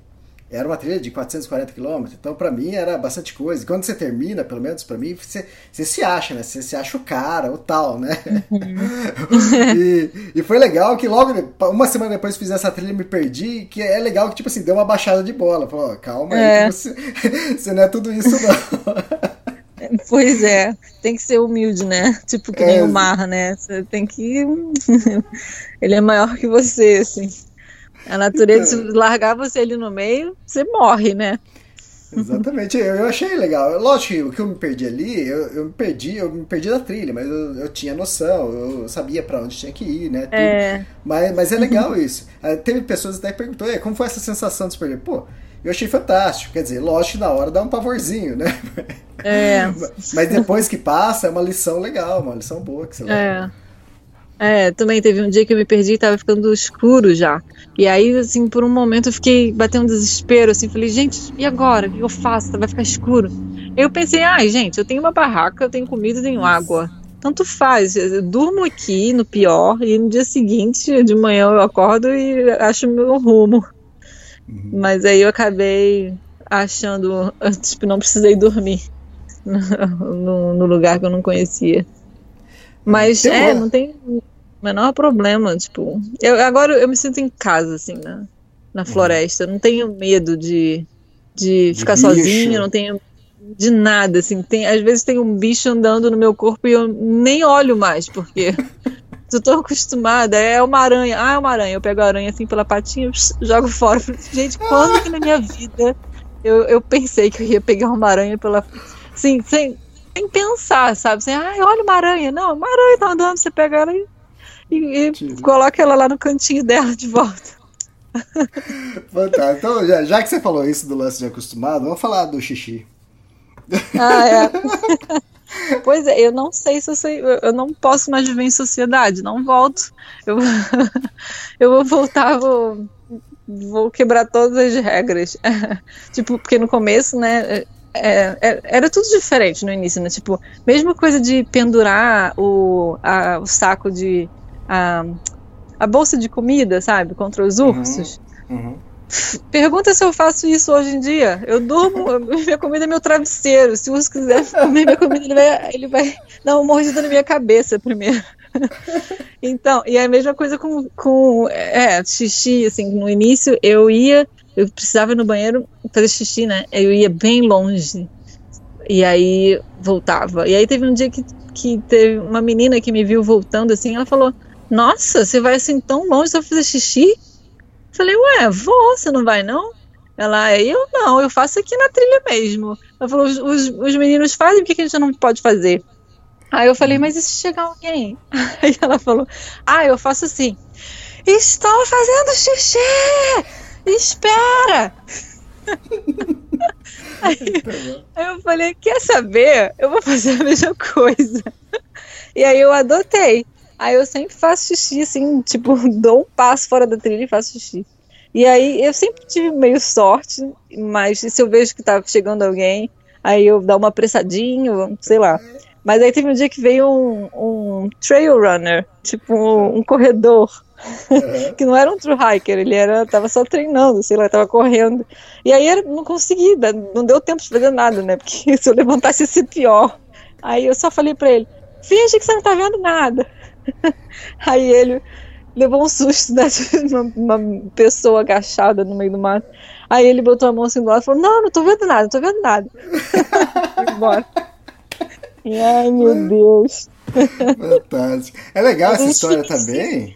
era uma trilha de 440 km, então para mim era bastante coisa. E quando você termina, pelo menos para mim, você, você, se acha, né? Você se acha o cara, o tal, né? Uhum. e, e, foi legal que logo, uma semana depois fiz essa trilha e me perdi, que é legal que, tipo assim, deu uma baixada de bola. Falou, calma é. aí, você, você não é tudo isso não. Pois é, tem que ser humilde, né? Tipo que nem é. o Mar, né? Você tem que. Ele é maior que você, assim. A natureza, então, se largar você ali no meio, você morre, né? Exatamente, eu, eu achei legal. Lógico que o que eu me perdi ali, eu, eu me perdi, eu me perdi da trilha, mas eu, eu tinha noção, eu sabia para onde tinha que ir, né? É. Mas, mas é legal isso. Teve pessoas até que perguntou, como foi essa sensação de se perder? Pô, eu achei fantástico. Quer dizer, que na hora dá um pavorzinho, né? É. Mas depois que passa, é uma lição legal, uma lição boa que você leva. É. É, também teve um dia que eu me perdi e tava ficando escuro já. E aí, assim, por um momento eu fiquei batendo um desespero, assim, falei, gente, e agora? O que eu faço? Vai ficar escuro. Eu pensei, ai, gente, eu tenho uma barraca, eu tenho comida, eu tenho água. Tanto faz, eu durmo aqui no pior, e no dia seguinte, de manhã, eu acordo e acho meu rumo. Uhum. Mas aí eu acabei achando, tipo, não precisei dormir no, no lugar que eu não conhecia. Mas é, não tem menor problema, tipo, eu, agora eu me sinto em casa, assim, na, na uhum. floresta, eu não tenho medo de, de, de ficar bicho. sozinha, não tenho de nada, assim, tem, às vezes tem um bicho andando no meu corpo e eu nem olho mais, porque eu tô acostumada, é uma aranha, ah, é uma aranha, eu pego a aranha assim pela patinha, jogo fora, gente, quando que na minha vida eu, eu pensei que eu ia pegar uma aranha pela, assim, sem, sem pensar, sabe, assim, ah, olha uma aranha, não, uma aranha tá andando, você pega ela e e, e coloca ela lá no cantinho dela de volta. Fantástico. Então, já, já, que você falou isso do lance de acostumado, vamos falar do xixi. Ah, é. pois é, eu não sei se eu sei, eu não posso mais viver em sociedade, não volto. Eu, eu vou voltar, vou, vou quebrar todas as regras. tipo, porque no começo, né, é, é, era tudo diferente no início, né? Tipo, mesma coisa de pendurar o, a, o saco de a, a bolsa de comida, sabe? Contra os ursos. Uhum. Pergunta se eu faço isso hoje em dia. Eu durmo, minha comida é meu travesseiro. Se o urso quiser comer minha comida, ele vai, ele vai dar uma mordida na minha cabeça primeiro. Então, e é a mesma coisa com, com é, xixi, assim, no início eu ia, eu precisava ir no banheiro fazer xixi, né? Eu ia bem longe. E aí voltava. E aí teve um dia que, que teve uma menina que me viu voltando assim, ela falou: Nossa, você vai assim tão longe só fazer xixi? Falei, ué, vou, você não vai não? Ela, eu não, eu faço aqui na trilha mesmo. Ela falou, os, os, os meninos fazem, por que, que a gente não pode fazer? Aí eu falei, mas e se chegar alguém? Aí ela falou, ah, eu faço assim. Estou fazendo xixi! Espera! Aí, aí, eu falei, quer saber? Eu vou fazer a mesma coisa. E aí eu adotei. Aí eu sempre faço xixi, assim, tipo, dou um passo fora da trilha e faço xixi. E aí eu sempre tive meio sorte, mas se eu vejo que tá chegando alguém, aí eu dou uma apressadinha, sei lá. Mas aí teve um dia que veio um, um trail runner, tipo um, um corredor, uhum. que não era um true hiker, ele era, tava só treinando, sei lá, tava correndo. E aí eu não consegui, não deu tempo de fazer nada, né? Porque se eu levantasse ia ser pior. Aí eu só falei pra ele, finge que você não tá vendo nada. Aí ele levou um susto né? uma, uma pessoa agachada no meio do mato. Aí ele botou a mão assim do lado e falou: Não, não tô vendo nada, não tô vendo nada. Embora. E, ai, meu Deus. Fantástico. É legal essa história também.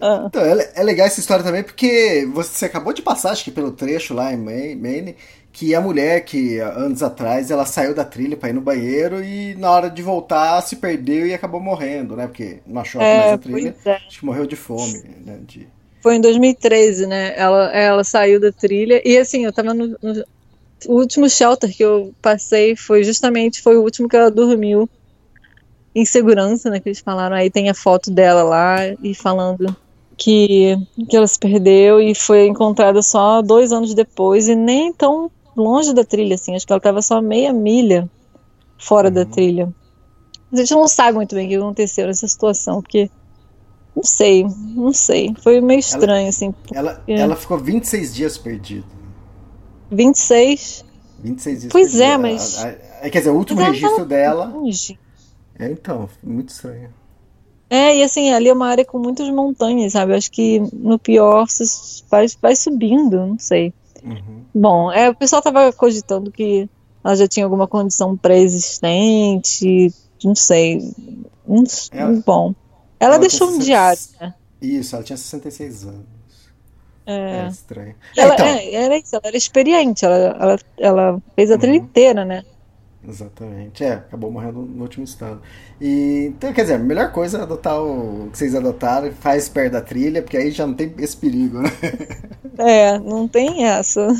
Ah. Então, é, é, legal essa história também porque você acabou de passar, acho que pelo trecho lá em Maine, que a mulher que anos atrás ela saiu da trilha para ir no banheiro e na hora de voltar se perdeu e acabou morrendo, né? Porque não achou é, mais a trilha, é. acho que morreu de fome, né? De... Foi em 2013, né? Ela, ela saiu da trilha e assim, eu tava no, no o último shelter que eu passei foi justamente foi o último que ela dormiu em segurança, né? Que eles falaram. Aí tem a foto dela lá e falando que, que ela se perdeu e foi encontrada só dois anos depois e nem tão longe da trilha, assim. Acho que ela estava só meia milha fora uhum. da trilha. A gente não sabe muito bem o que aconteceu nessa situação, porque não sei, não sei. Foi meio estranho, ela, assim. Ela, ela ficou 26 dias perdida. 26? 26 dias Pois é, mas. É, quer dizer, o último registro dela. Longe. É, então, muito estranho. É, e assim, ali é uma área com muitas montanhas, sabe? Acho que no pior você vai, vai subindo, não sei. Uhum. Bom, é, o pessoal tava cogitando que ela já tinha alguma condição pré-existente, não sei. ela, bom. Ela, ela deixou um diário, né? Isso, ela tinha 66 anos. É, é estranho. Ela, então, é, era isso, ela era experiente, ela, ela, ela fez a uhum. trilha inteira, né? Exatamente. É, acabou morrendo no último estado. E, então, quer dizer, a melhor coisa é adotar o que vocês adotaram, faz perto da trilha, porque aí já não tem esse perigo, né? É, não tem essa.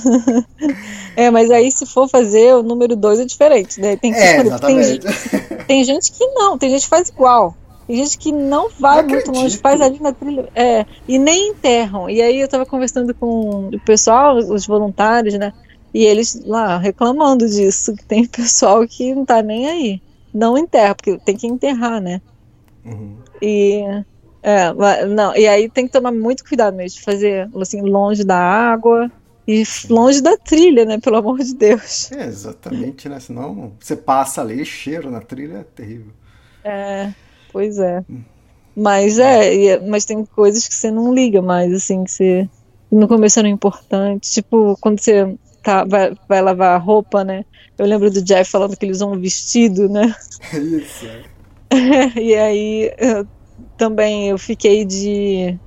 É, mas aí se for fazer o número 2 é diferente, né? Tem, que, é, exatamente. Tem, tem gente que não, tem gente que faz igual. Tem gente que não vai não muito longe, faz ali na trilha. É, e nem enterram. E aí eu tava conversando com o pessoal, os voluntários, né? E eles lá reclamando disso, que tem pessoal que não tá nem aí. Não enterra, porque tem que enterrar, né? Uhum. E. É, não, e aí tem que tomar muito cuidado mesmo de fazer assim, longe da água e longe da trilha, né? Pelo amor de Deus. É, exatamente, né? Senão você passa ali, cheiro na trilha é terrível. É, pois é. Hum. Mas é, é, mas tem coisas que você não liga mais, assim, que você. No começo eram importantes. Tipo, quando você tá, vai, vai lavar a roupa, né? Eu lembro do Jeff falando que eles usam um vestido, né? Isso. e aí eu, também eu fiquei de.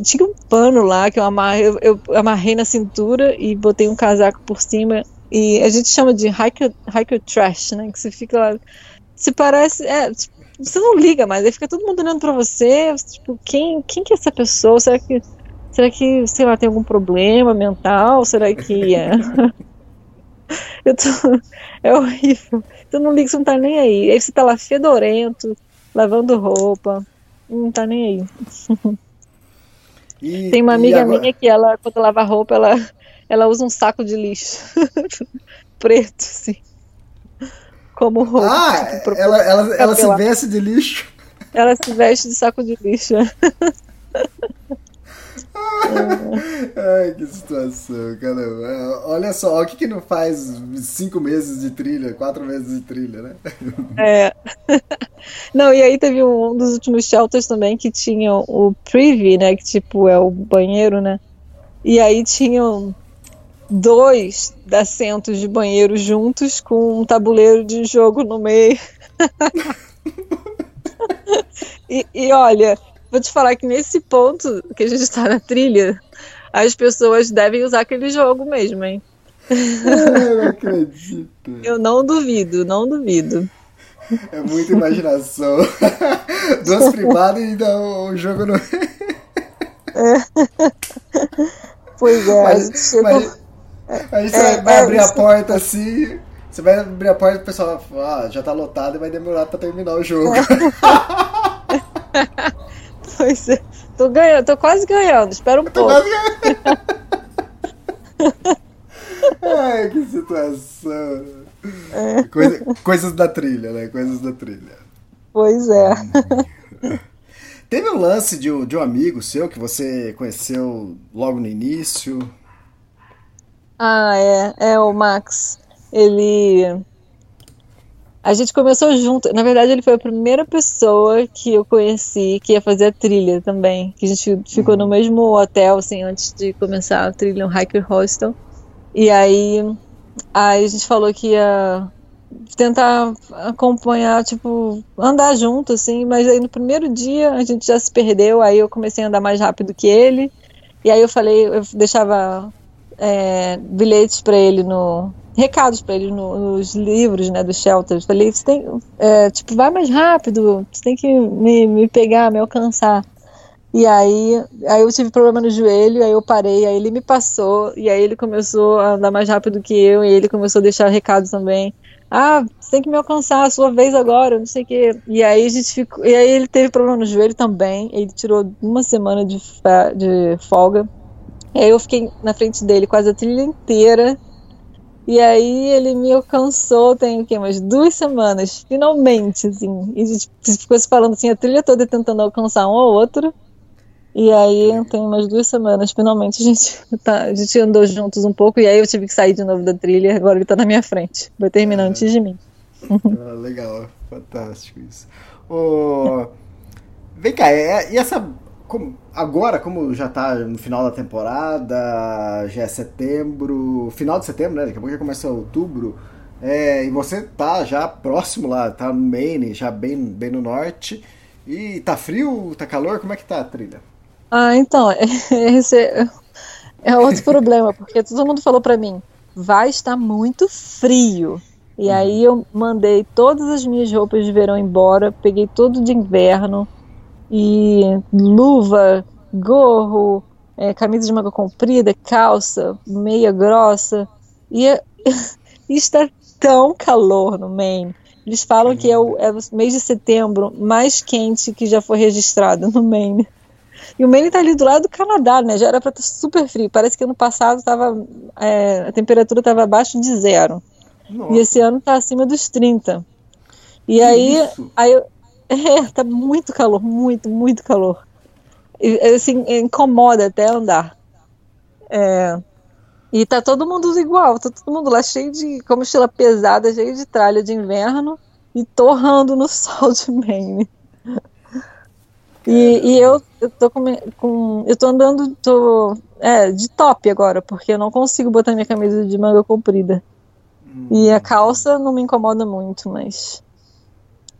Tinha um pano lá que eu amarrei, eu, eu amarrei na cintura e botei um casaco por cima. E a gente chama de hiker, trash, né? Que você fica lá. Se parece. É, tipo, você não liga mais, aí fica todo mundo olhando pra você. Tipo, quem, quem que é essa pessoa? Será que Será que, sei lá, tem algum problema mental? Será que é. Eu tô... É horrível. Tu não liga, você não tá nem aí. Aí você tá lá fedorento, lavando roupa. Não tá nem aí. E, tem uma amiga agora... minha que ela, quando lava roupa, ela, ela usa um saco de lixo. Preto, assim. Como roupa. Ah, tipo, ela, ela, ela se veste de lixo. Ela se veste de saco de lixo. Ai, que situação, caramba. Olha só, o que, que não faz cinco meses de trilha, quatro meses de trilha, né? É. Não, e aí teve um dos últimos shelters também que tinha o privy, né? Que tipo é o banheiro, né? E aí tinham dois assentos de banheiro juntos com um tabuleiro de jogo no meio. e, e olha, vou te falar que nesse ponto que a gente está na trilha, as pessoas devem usar aquele jogo mesmo, hein? Eu não acredito. Eu não duvido, não duvido. É muita imaginação. Duas privadas e ainda o jogo no. Pois é, a Mas, gente chegou. mas- aí você É, vai é, abrir a porta assim. Você vai abrir a porta e o pessoal vai falar, ah, já tá lotado e vai demorar pra terminar o jogo. Pois é. Tô ganhando, tô quase ganhando, espera um Tô pouco. Ai, que situação. É. Coisa- coisas da trilha, né? Coisas da trilha. Pois é. Teve um lance de de um amigo seu que você conheceu logo no início. Ah, é, é o Max. Ele. A gente começou junto. Na verdade, ele foi a primeira pessoa que eu conheci que ia fazer a trilha também. Que a gente ficou no mesmo hotel, assim, antes de começar a trilha, um hiker hostel. E aí, aí a gente falou que ia tentar acompanhar, tipo, andar junto, assim. Mas aí no primeiro dia a gente já se perdeu. Aí eu comecei a andar mais rápido que ele. E aí eu falei, eu deixava é, bilhetes para ele no recados para ele no- nos livros né dos shelters falei você tem é, tipo vai mais rápido você tem que me, me pegar me alcançar. E aí aí eu tive problema no joelho aí eu parei aí ele me passou e aí ele começou a andar mais rápido que eu e ele começou a deixar recados também. Ah você tem que me alcançar a sua vez agora não sei o que e aí a gente ficou e aí ele teve problema no joelho também ele tirou uma semana de, de folga. E aí eu fiquei na frente dele quase a trilha inteira. E aí ele me alcançou, tem o quê? Umas duas semanas, finalmente, assim. E a gente ficou se falando assim, a trilha toda tentando alcançar um ao outro. E aí tem umas duas semanas, finalmente a gente, tá, a gente andou juntos um pouco. E aí eu tive que sair de novo da trilha, agora ele tá na minha frente. Vai terminar antes de mim. Ah, legal, fantástico isso. Ô, Vem cá, é- e essa. Como- agora, como já tá no final da temporada, já é setembro, final de setembro, né? Daqui a pouco já começa outubro. é, e você tá já próximo lá, tá no Maine, já bem, bem no norte. E tá frio, tá calor? Como é que tá a trilha? Ah, então, esse é, outro problema, porque todo mundo falou pra mim, vai estar muito frio. E aí eu mandei todas as minhas roupas de verão embora, peguei tudo de inverno, e luva, gorro, é, camisa de manga comprida, calça, meia grossa, e, é- e está tão calor no Maine. Eles falam que é o, é o mês de setembro mais quente que já foi registrado no Maine. E o Maine tá ali do lado do Canadá, né? Já era pra estar super frio. Parece que ano passado tava, é, a temperatura estava abaixo de zero. Nossa, E esse ano tá acima dos 30. E aí, isso? aí eu- é, tá muito calor, muito, muito calor. E, assim, incomoda até andar. É, e tá todo mundo igual, tá todo mundo lá cheio de, com mochila pesada, cheio de tralha de inverno e torrando no sol de Maine. E, e eu, eu tô com, com- eu tô andando tô, é, de top agora, porque eu não consigo botar minha camisa de manga comprida. E a calça não me incomoda muito, mas.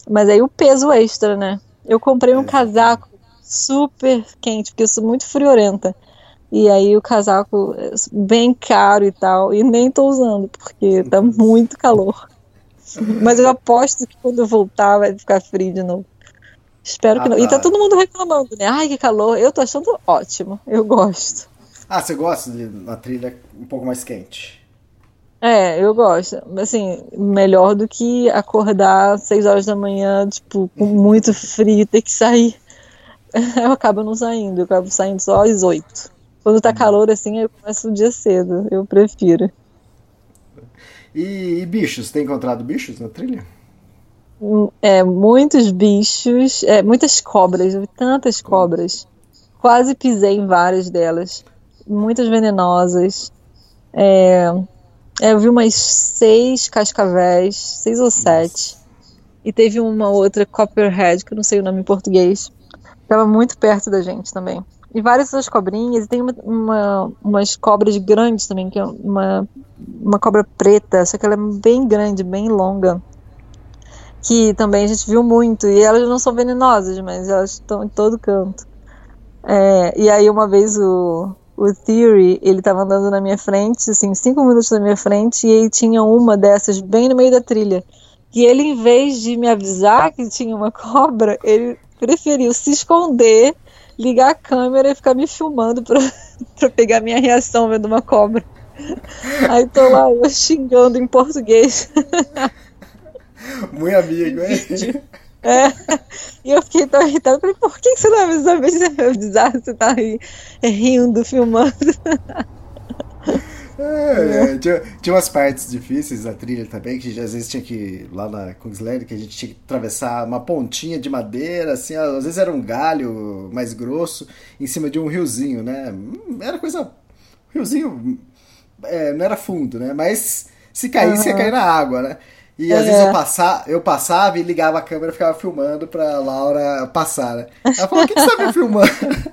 Mas aí o peso extra, né? Eu comprei um É. casaco super quente, porque eu sou muito friorenta. E aí o casaco é bem caro e tal, e nem tô usando, porque tá muito calor. Mas eu aposto que quando eu voltar vai ficar frio de novo. Espero que Ah, não. E tá tá. todo mundo reclamando, né? Ai, que calor. Eu tô achando ótimo. Eu gosto. Ah, você gosta de uma trilha um pouco mais quente? É, eu gosto. Assim, melhor do que acordar às 6 horas da manhã, tipo, com muito frio e ter que sair. Eu acabo não saindo, eu acabo saindo só às 8. Quando tá calor assim, eu começo o dia cedo. Eu prefiro. E, e bichos? Tem encontrado bichos na trilha? é, muitos bichos, é, muitas cobras, eu vi tantas cobras. Quase pisei em várias delas. Muitas venenosas. É, é, eu vi umas seis cascavéis, seis ou sete. E teve uma outra copperhead, que eu não sei o nome em português. Estava muito perto da gente também. E várias outras cobrinhas. E tem uma, uma, umas cobras grandes também, que é uma, uma cobra preta, só que ela é bem grande, bem longa que também a gente viu muito, e elas não são venenosas, mas elas estão em todo canto. É, e aí uma vez o, o Theory, ele tava andando na minha frente, assim, cinco minutos na minha frente, e aí tinha uma dessas bem no meio da trilha. E ele, em vez de me avisar que tinha uma cobra, ele preferiu se esconder, ligar a câmera e ficar me filmando pra, pra pegar minha reação vendo uma cobra. Aí tô lá eu xingando em português. Muito amigo, hein? É, e eu fiquei tão irritada, falei, por que você não avisou a vez de você tá aí, rindo, filmando? É, é, tinha, tinha umas partes difíceis da trilha também, que às vezes tinha que, lá na Kungsland, que a gente tinha que atravessar uma pontinha de madeira, assim, às vezes era um galho mais grosso, em cima de um riozinho, né? Hum, era coisa. Riozinho é, não era fundo, né? Mas se caísse, uhum. ia cair na água, né? E às é. vezes eu, passar, eu passava e ligava a câmera e ficava filmando pra Laura passar, né? Ela falou, o que você tá me filmando?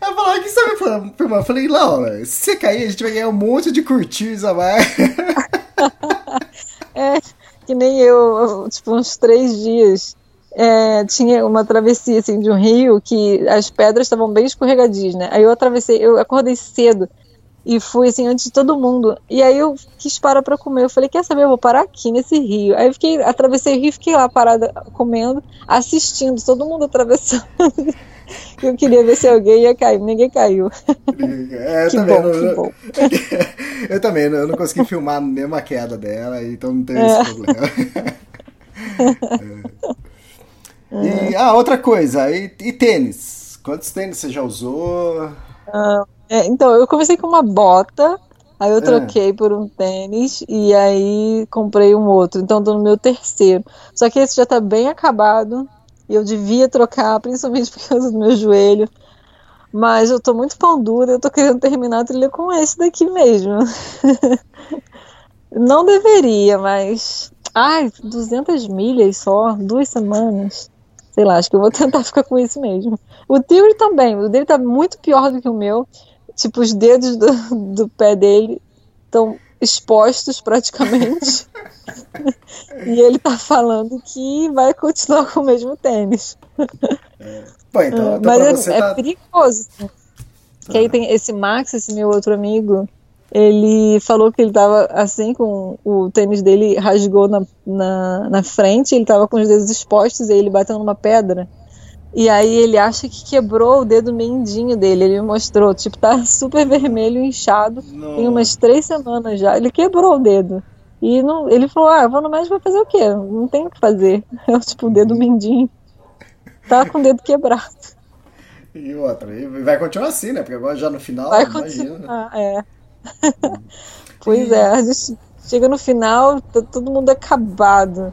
Ela falou, o que você tá me filmando? Eu falei, Laura, se você cair, a gente vai ganhar um monte de curtidas a mais. é, que nem eu, tipo, uns três dias. É, tinha uma travessia assim, de um rio que as pedras estavam bem escorregadias, né? Aí eu atravessei, eu acordei cedo e fui assim antes de todo mundo. E aí eu quis parar para comer. Eu falei, quer saber, eu vou parar aqui nesse rio. Aí eu fiquei, atravessei o rio, fiquei lá parada comendo, assistindo todo mundo atravessando. eu queria ver se alguém ia cair, ninguém caiu. É, que bom, não, que bom. eu também, eu não consegui filmar mesmo a queda dela, então não teve é. esse problema. é. E, ah, outra coisa, e, e tênis? Quantos tênis você já usou? Ah, é, então, eu comecei com uma bota, aí eu é. troquei é. por um tênis e aí comprei um outro. Então, tô no meu terceiro. Só que esse já tá bem acabado e eu devia trocar, principalmente por causa do meu joelho. Mas eu tô muito pão dura, eu tô querendo terminar a trilha com esse daqui mesmo. Não deveria, mas. Ai, 200 milhas só, duas semanas. Sei lá, acho que eu vou tentar ficar com isso mesmo. O Theory também, o dele tá muito pior do que o meu tipo, os dedos do, do pé dele estão expostos praticamente. e ele tá falando que vai continuar com o mesmo tênis. É. Então, então Mas é, tá... é, perigoso. Assim. Que aí tem esse Max, esse meu outro amigo, ele falou que ele tava assim com o tênis dele rasgou na, na, na frente, ele tava com os dedos expostos e ele bateu numa pedra. E aí ele acha que quebrou o dedo mindinho dele. Ele me mostrou, tipo, tá super vermelho, inchado. Não. Tem umas três semanas já. Ele quebrou o dedo. E não, ele falou, ah, vou no médico vai fazer o quê? Não tem o que fazer. É tipo o dedo uhum. mindinho. Tá com o dedo quebrado. E outra, e vai continuar assim, né? Porque agora já no final, vai continuar, é. pois e... é, a gente chega no final, tá todo mundo acabado.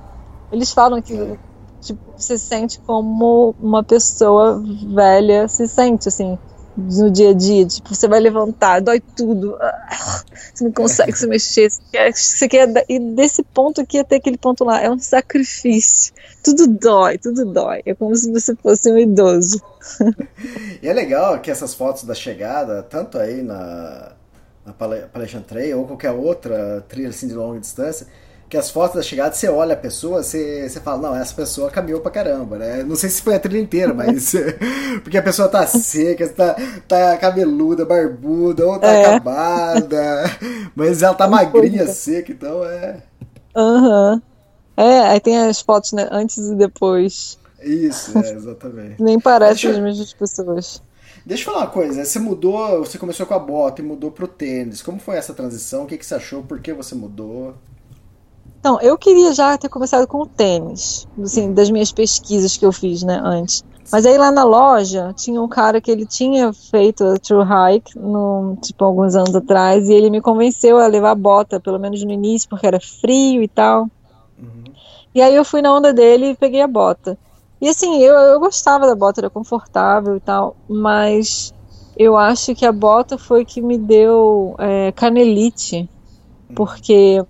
Eles falam que é tipo, se sente como uma pessoa velha se sente, assim, no dia a dia. Tipo, você vai levantar, dói tudo, ah, você não consegue se mexer, você quer, você quer. E desse ponto aqui até aquele ponto lá, é um sacrifício. Tudo dói, tudo dói. É como se você fosse um idoso. E é legal que essas fotos da chegada, tanto aí na, na Palestine Trail ou qualquer outra trilha assim de longa distância, que as fotos da chegada, você olha a pessoa, você, você fala, não, essa pessoa caminhou pra caramba, né? Não sei se foi a trilha inteira, mas. porque a pessoa tá seca, tá, tá cabeluda, barbuda, ou tá é. acabada. Mas ela tá magrinha, seca, então é. Aham. Uhum. É, aí tem as fotos, né? Antes e depois. Isso, é, exatamente. Nem parecem as mesmas pessoas. Deixa eu falar uma coisa, você mudou, você começou com a bota e mudou pro tênis. Como foi essa transição? O que, que você achou? Por que você mudou? Então, eu queria já ter começado com o tênis, assim, das minhas pesquisas que eu fiz, né, antes. Mas aí lá na loja tinha um cara que ele tinha feito a True Hike, no, tipo, alguns anos atrás, e ele me convenceu a levar bota, pelo menos no início, porque era frio e tal. Uhum. E aí eu fui na onda dele e peguei a bota. E assim, eu, eu gostava da bota, era confortável e tal, mas eu acho que a bota foi que me deu é, canelite, porque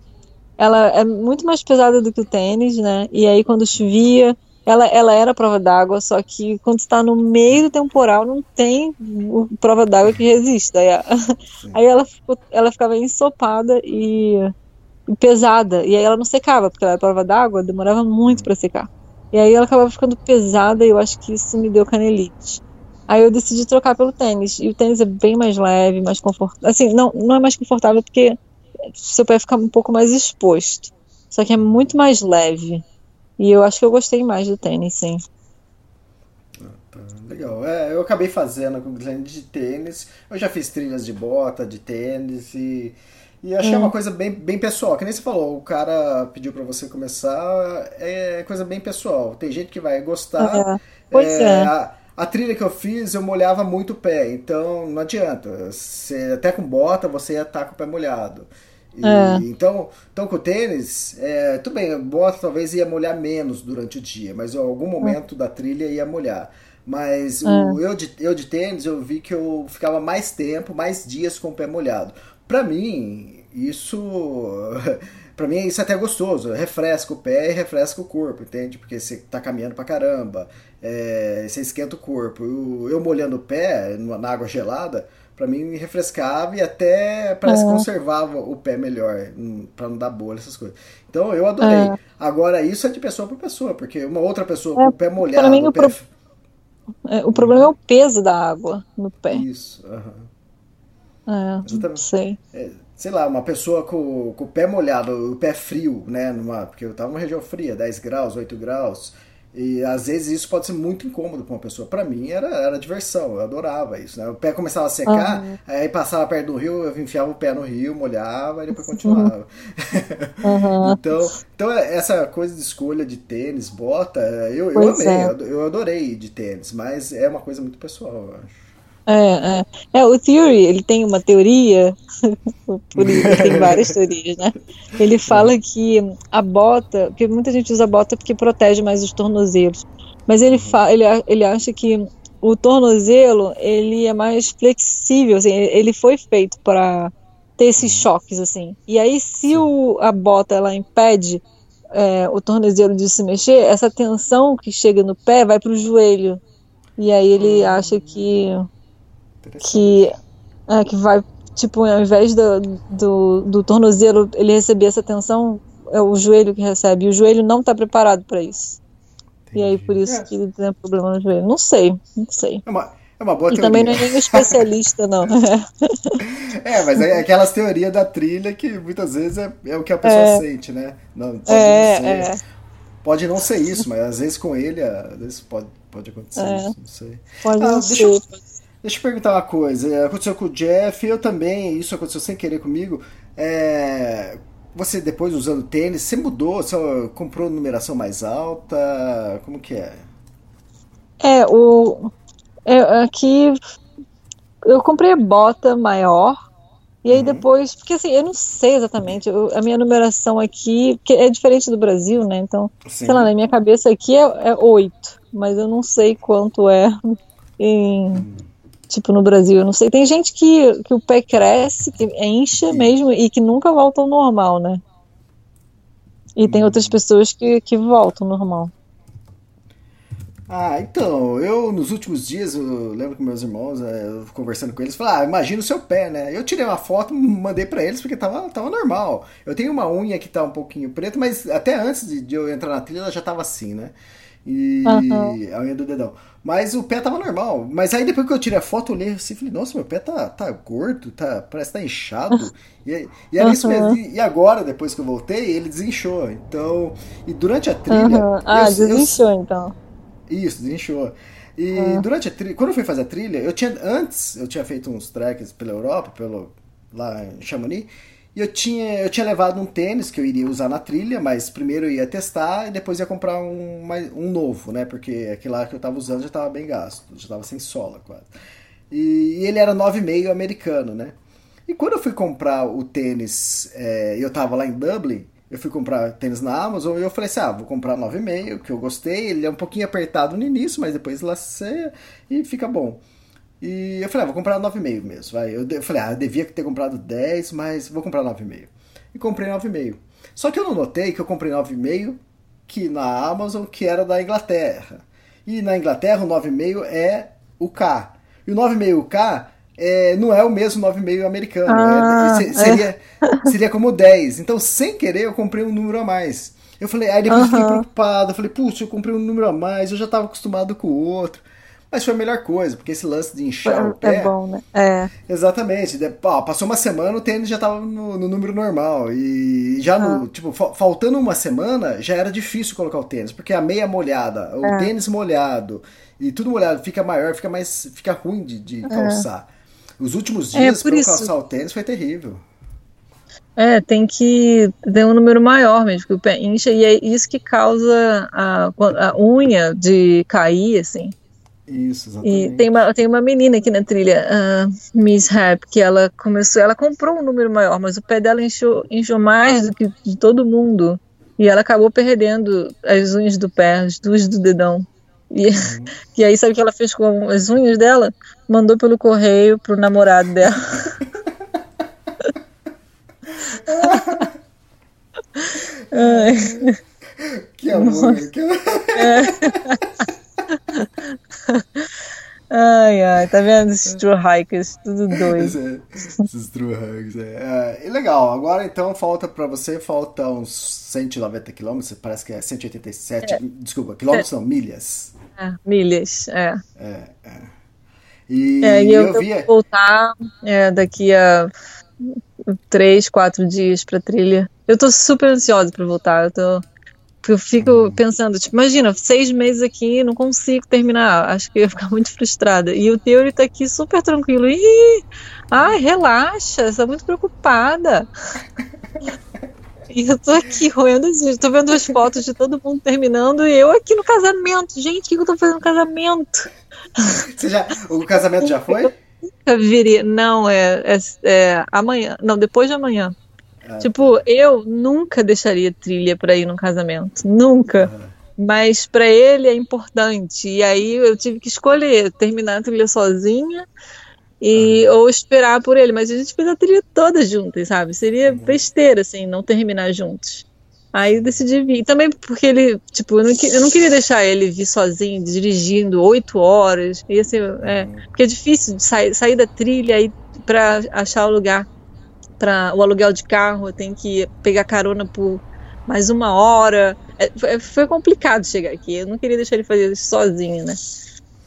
ela é muito mais pesada do que o tênis, né? E aí quando chovia, ela, ela era prova d'água, só que quando está no meio do temporal não tem prova d'água que resista. Aí, aí ela, ficou, ela ficava ensopada e, e, pesada, e aí ela não secava, porque ela era prova d'água, demorava muito para secar. E aí ela acabava ficando pesada e eu acho que isso me deu canelite. Aí eu decidi trocar pelo tênis. E o tênis é bem mais leve, mais confortável. Assim, não, não é mais confortável porque seu pé fica um pouco mais exposto. Só que é muito mais leve. E eu acho que eu gostei mais do tênis, sim. Ah, tá. Legal. É, eu acabei fazendo com de tênis. Eu já fiz trilhas de bota, de tênis e, e achei hum. uma coisa bem, bem pessoal. Que nem você falou, o cara pediu para você começar, é coisa bem pessoal. Tem gente que vai gostar. É. Pois é. é. A, a trilha que eu fiz, eu molhava muito o pé, então não adianta. Você, até com bota, você ia estar com o pé molhado. E, é. então, então, com o tênis, é, tudo bem, bota talvez ia molhar menos durante o dia, mas em algum momento é. da trilha ia molhar. Mas o, é. eu, de, eu de tênis, eu vi que eu ficava mais tempo, mais dias com o pé molhado. Para mim, isso. para mim, isso é até gostoso. Refresca o pé e refresca o corpo, entende? Porque você tá caminhando pra caramba, é, você esquenta o corpo. Eu, eu molhando o pé na água gelada para mim me refrescava e até parece que é. conservava o pé melhor, hum, para não dar bolha, essas coisas. Então eu adorei. É. Agora, isso é de pessoa para pessoa, porque uma outra pessoa é, com o pé molhado. Mim, o, pé... Pro... É, o problema é o peso da água no pé. Isso, aham. É, não sei. É, sei lá, uma pessoa com, com o pé molhado, o pé frio, né? Numa, porque eu tava numa região fria, 10 graus, 8 graus. E às vezes isso pode ser muito incômodo para uma pessoa. Para mim era, era diversão, eu adorava isso. Né? O pé começava a secar, uhum. aí passava perto do rio, eu enfiava o pé no rio, molhava e depois continuava. Uhum. então, então essa coisa de escolha de tênis, bota, eu, eu amei, é. eu adorei de tênis, mas é uma coisa muito pessoal, eu acho. É, é. é, o Theory, ele tem uma teoria, tem várias teorias, né? Ele fala que a bota, porque muita gente usa bota porque protege mais os tornozelos, mas ele, fa, ele, ele acha que o tornozelo, ele é mais flexível, assim, ele foi feito para ter esses choques, assim. E aí, se o, a bota, ela impede é, o tornozelo de se mexer, essa tensão que chega no pé vai para o joelho. E aí ele acha que que, é, que vai, tipo, ao invés do, do, do tornozelo ele receber essa tensão, é o joelho que recebe. E o joelho não está preparado para isso. Entendi. E aí, por isso é. que ele tem problema no joelho. Não sei, não sei. É uma, é uma boa e teoria. também não é nenhum especialista, não. é, mas é aquelas teorias da trilha que muitas vezes é, é o que a pessoa é. sente, né? Não, pode, é, não ser, é. pode não ser isso, mas às vezes com ele, às vezes pode, pode acontecer é. isso, não sei. Pode ah, não ser. Eu, Deixa eu perguntar uma coisa. É, aconteceu com o Jeff, eu também, isso aconteceu sem querer comigo. É, você depois usando tênis, você mudou? Você comprou numeração mais alta? Como que é? É, o. É, aqui eu comprei bota maior. E aí uhum. depois, porque assim, eu não sei exatamente, eu, a minha numeração aqui, que é diferente do Brasil, né? Então, Sim. sei lá, na minha cabeça aqui é, é 8, mas eu não sei quanto é em, uhum tipo no Brasil, eu não sei. Tem gente que, que o pé cresce, que enche mesmo e que nunca volta ao normal, né? E tem outras pessoas que, que voltam ao normal. Ah, então, eu nos últimos dias, eu lembro com meus irmãos, é, eu conversando com eles, falaram, ah, imagina o seu pé, né? Eu tirei uma foto, mandei para eles porque tava, tava normal. Eu tenho uma unha que tá um pouquinho preta, mas até antes de, de eu entrar na trilha ela já tava assim, né? E uhum. a unha do dedão. Mas o pé tava normal. Mas aí depois que eu tirei a foto, eu olhei assim e falei, nossa, meu pé tá, tá gordo, tá, parece que tá inchado. E, e era uhum. isso mesmo. E agora, depois que eu voltei, ele desinchou. Então. E durante a trilha. Uhum. Ah, eu, desinchou eu, então. Isso, desinchou. E uhum. durante a trilha, quando eu fui fazer a trilha, eu tinha. Antes, eu tinha feito uns treks pela Europa, pelo, lá em Chamonix. E eu tinha, eu tinha levado um tênis que eu iria usar na trilha, mas primeiro eu ia testar e depois ia comprar um, um novo, né? Porque aquele lá que eu tava usando já tava bem gasto, já tava sem sola quase. E, e ele era 9,5 americano, né? E quando eu fui comprar o tênis, é, eu tava lá em Dublin, eu fui comprar tênis na Amazon e eu falei assim, ah, vou comprar 9,5, que eu gostei, ele é um pouquinho apertado no início, mas depois laceia e fica bom. E eu falei, ah, vou comprar 9,5 mesmo, vai. Eu, falei, ah, eu devia ter comprado 10, mas vou comprar 9,5. E comprei 9,5. Só que eu não notei que eu comprei 9,5 que na Amazon, que era da Inglaterra. E na Inglaterra o 9,5 é o K. E o 9,5K é, não é o mesmo 9,5 americano. Ah, é, seria, é. seria como 10. Então, sem querer, eu comprei um número a mais. Eu falei, aí depois fiquei preocupado. Eu falei, puxa, eu comprei um número a mais, eu já estava acostumado com o outro. Mas foi a melhor coisa, porque esse lance de inchar é, o pé. É bom, né? É. Exatamente. passou uma semana, o tênis já estava no, no, número normal. E já no. Tipo, faltando uma semana, já era difícil colocar o tênis, porque a meia molhada, o é. tênis molhado e tudo molhado fica maior, fica mais. fica ruim de, de é. calçar. Os últimos É, dias por para eu isso. calçar o tênis foi terrível. É, tem que ter um número maior mesmo, que o pé incha, e é isso que causa a, a unha de cair, assim. Isso, E exatamente. tem uma, tem uma menina aqui na trilha, Miss Rap, que ela começou, ela comprou um número maior, mas o pé dela inchou, inchou mais do que de todo mundo. E ela acabou perdendo as unhas do pé, as duas do dedão. E, e aí, sabe o que ela fez com as unhas dela? Mandou pelo correio pro namorado dela. Que amor. Que... Ai, ai, tá vendo esses true hikers, tudo doido. É, Esses true hugs, é. É, E legal, agora então falta pra você, falta uns 190 quilômetros, parece que é 187, desculpa, quilômetros não, milhas. É, milhas, é. É, é. E, É, e eu, eu eu vi, vou voltar é, daqui a três, quatro dias pra trilha. Eu tô super ansiosa pra voltar. Eu tô. Eu fico pensando, tipo, imagina, seis meses aqui, não consigo terminar. Acho que eu ia ficar muito frustrada. E o Theory tá aqui super tranquilo. Ih, ai, relaxa, você tá muito preocupada. E eu tô aqui roendo as unhas, tô vendo as fotos de todo mundo terminando e eu aqui no casamento. Gente, o que eu tô fazendo no casamento? você já, o casamento já foi? Eu viria. Não, é, é, é amanhã. Não, depois de amanhã. Ah. Tipo, eu nunca deixaria trilha pra ir num casamento. Nunca. Mas pra ele é importante. E aí eu tive que escolher terminar a trilha sozinha e ou esperar por ele. Mas a gente fez a trilha toda juntas, sabe? Seria besteira, assim, não terminar juntos. Aí eu decidi vir. E também porque ele, tipo, eu não, que- eu não queria deixar ele vir sozinho, dirigindo oito horas. Ia ser, é, porque é difícil sair, sair da trilha e pra achar o lugar para o aluguel de carro, eu tenho que pegar carona por mais uma hora. É, foi- complicado chegar aqui. Eu não queria deixar ele fazer isso sozinho, né?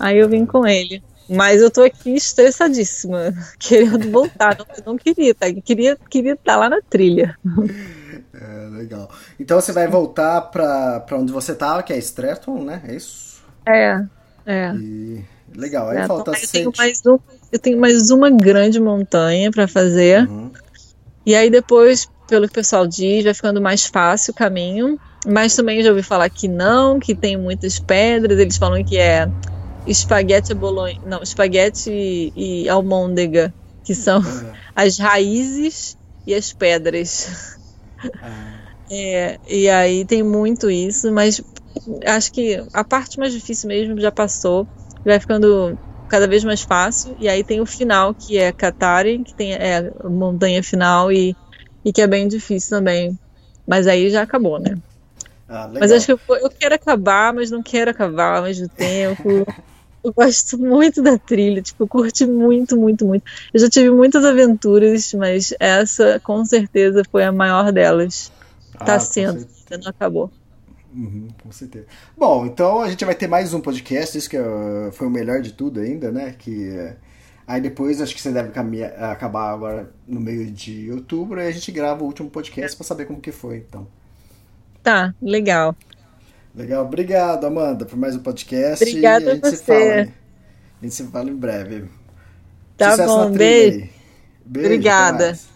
Aí eu vim com ele. Mas eu tô aqui estressadíssima, querendo voltar. Não, não queria, tá? Queria queria estar lá na trilha. É, legal. Então você vai voltar pra, pra onde você tava, que é Stratton, né? É isso? É, é. E, legal, aí É, falta então, eu, tenho mais um, eu tenho mais uma grande montanha para fazer. Uhum. E aí depois, pelo que o pessoal diz, vai ficando mais fácil o caminho. Mas também já ouvi falar que não, que tem muitas pedras. Eles falam que é espaguete bolonha, não, espaguete e, e almôndega, que são as raízes e as pedras. É, e aí tem muito isso, mas acho que a parte mais difícil mesmo já passou. Vai ficando cada vez mais fácil. E aí tem o final, que é Katari, que tem é, a montanha final e, e que é bem difícil também. Mas aí já acabou, né? Ah. Mas acho que eu, eu quero acabar, mas não quero acabar ao mesmo tempo. Eu gosto muito da trilha, tipo, eu curti muito, muito, muito. Eu já tive muitas aventuras, mas essa com certeza foi a maior delas. Ah, Tá sendo, ainda não acabou. Uhum, com certeza. Bom, então a gente vai ter mais um podcast, isso que é, foi o melhor de tudo ainda, né? Que é, aí depois acho que você deve acabar agora no meio de outubro e a gente grava o último podcast para saber como que foi, então. Tá, legal. Legal, obrigado Amanda por mais um podcast. Obrigada e a gente a se você. fala. A gente se fala em breve. Tá Sucesso bom, beijo. Beijo, Obrigada.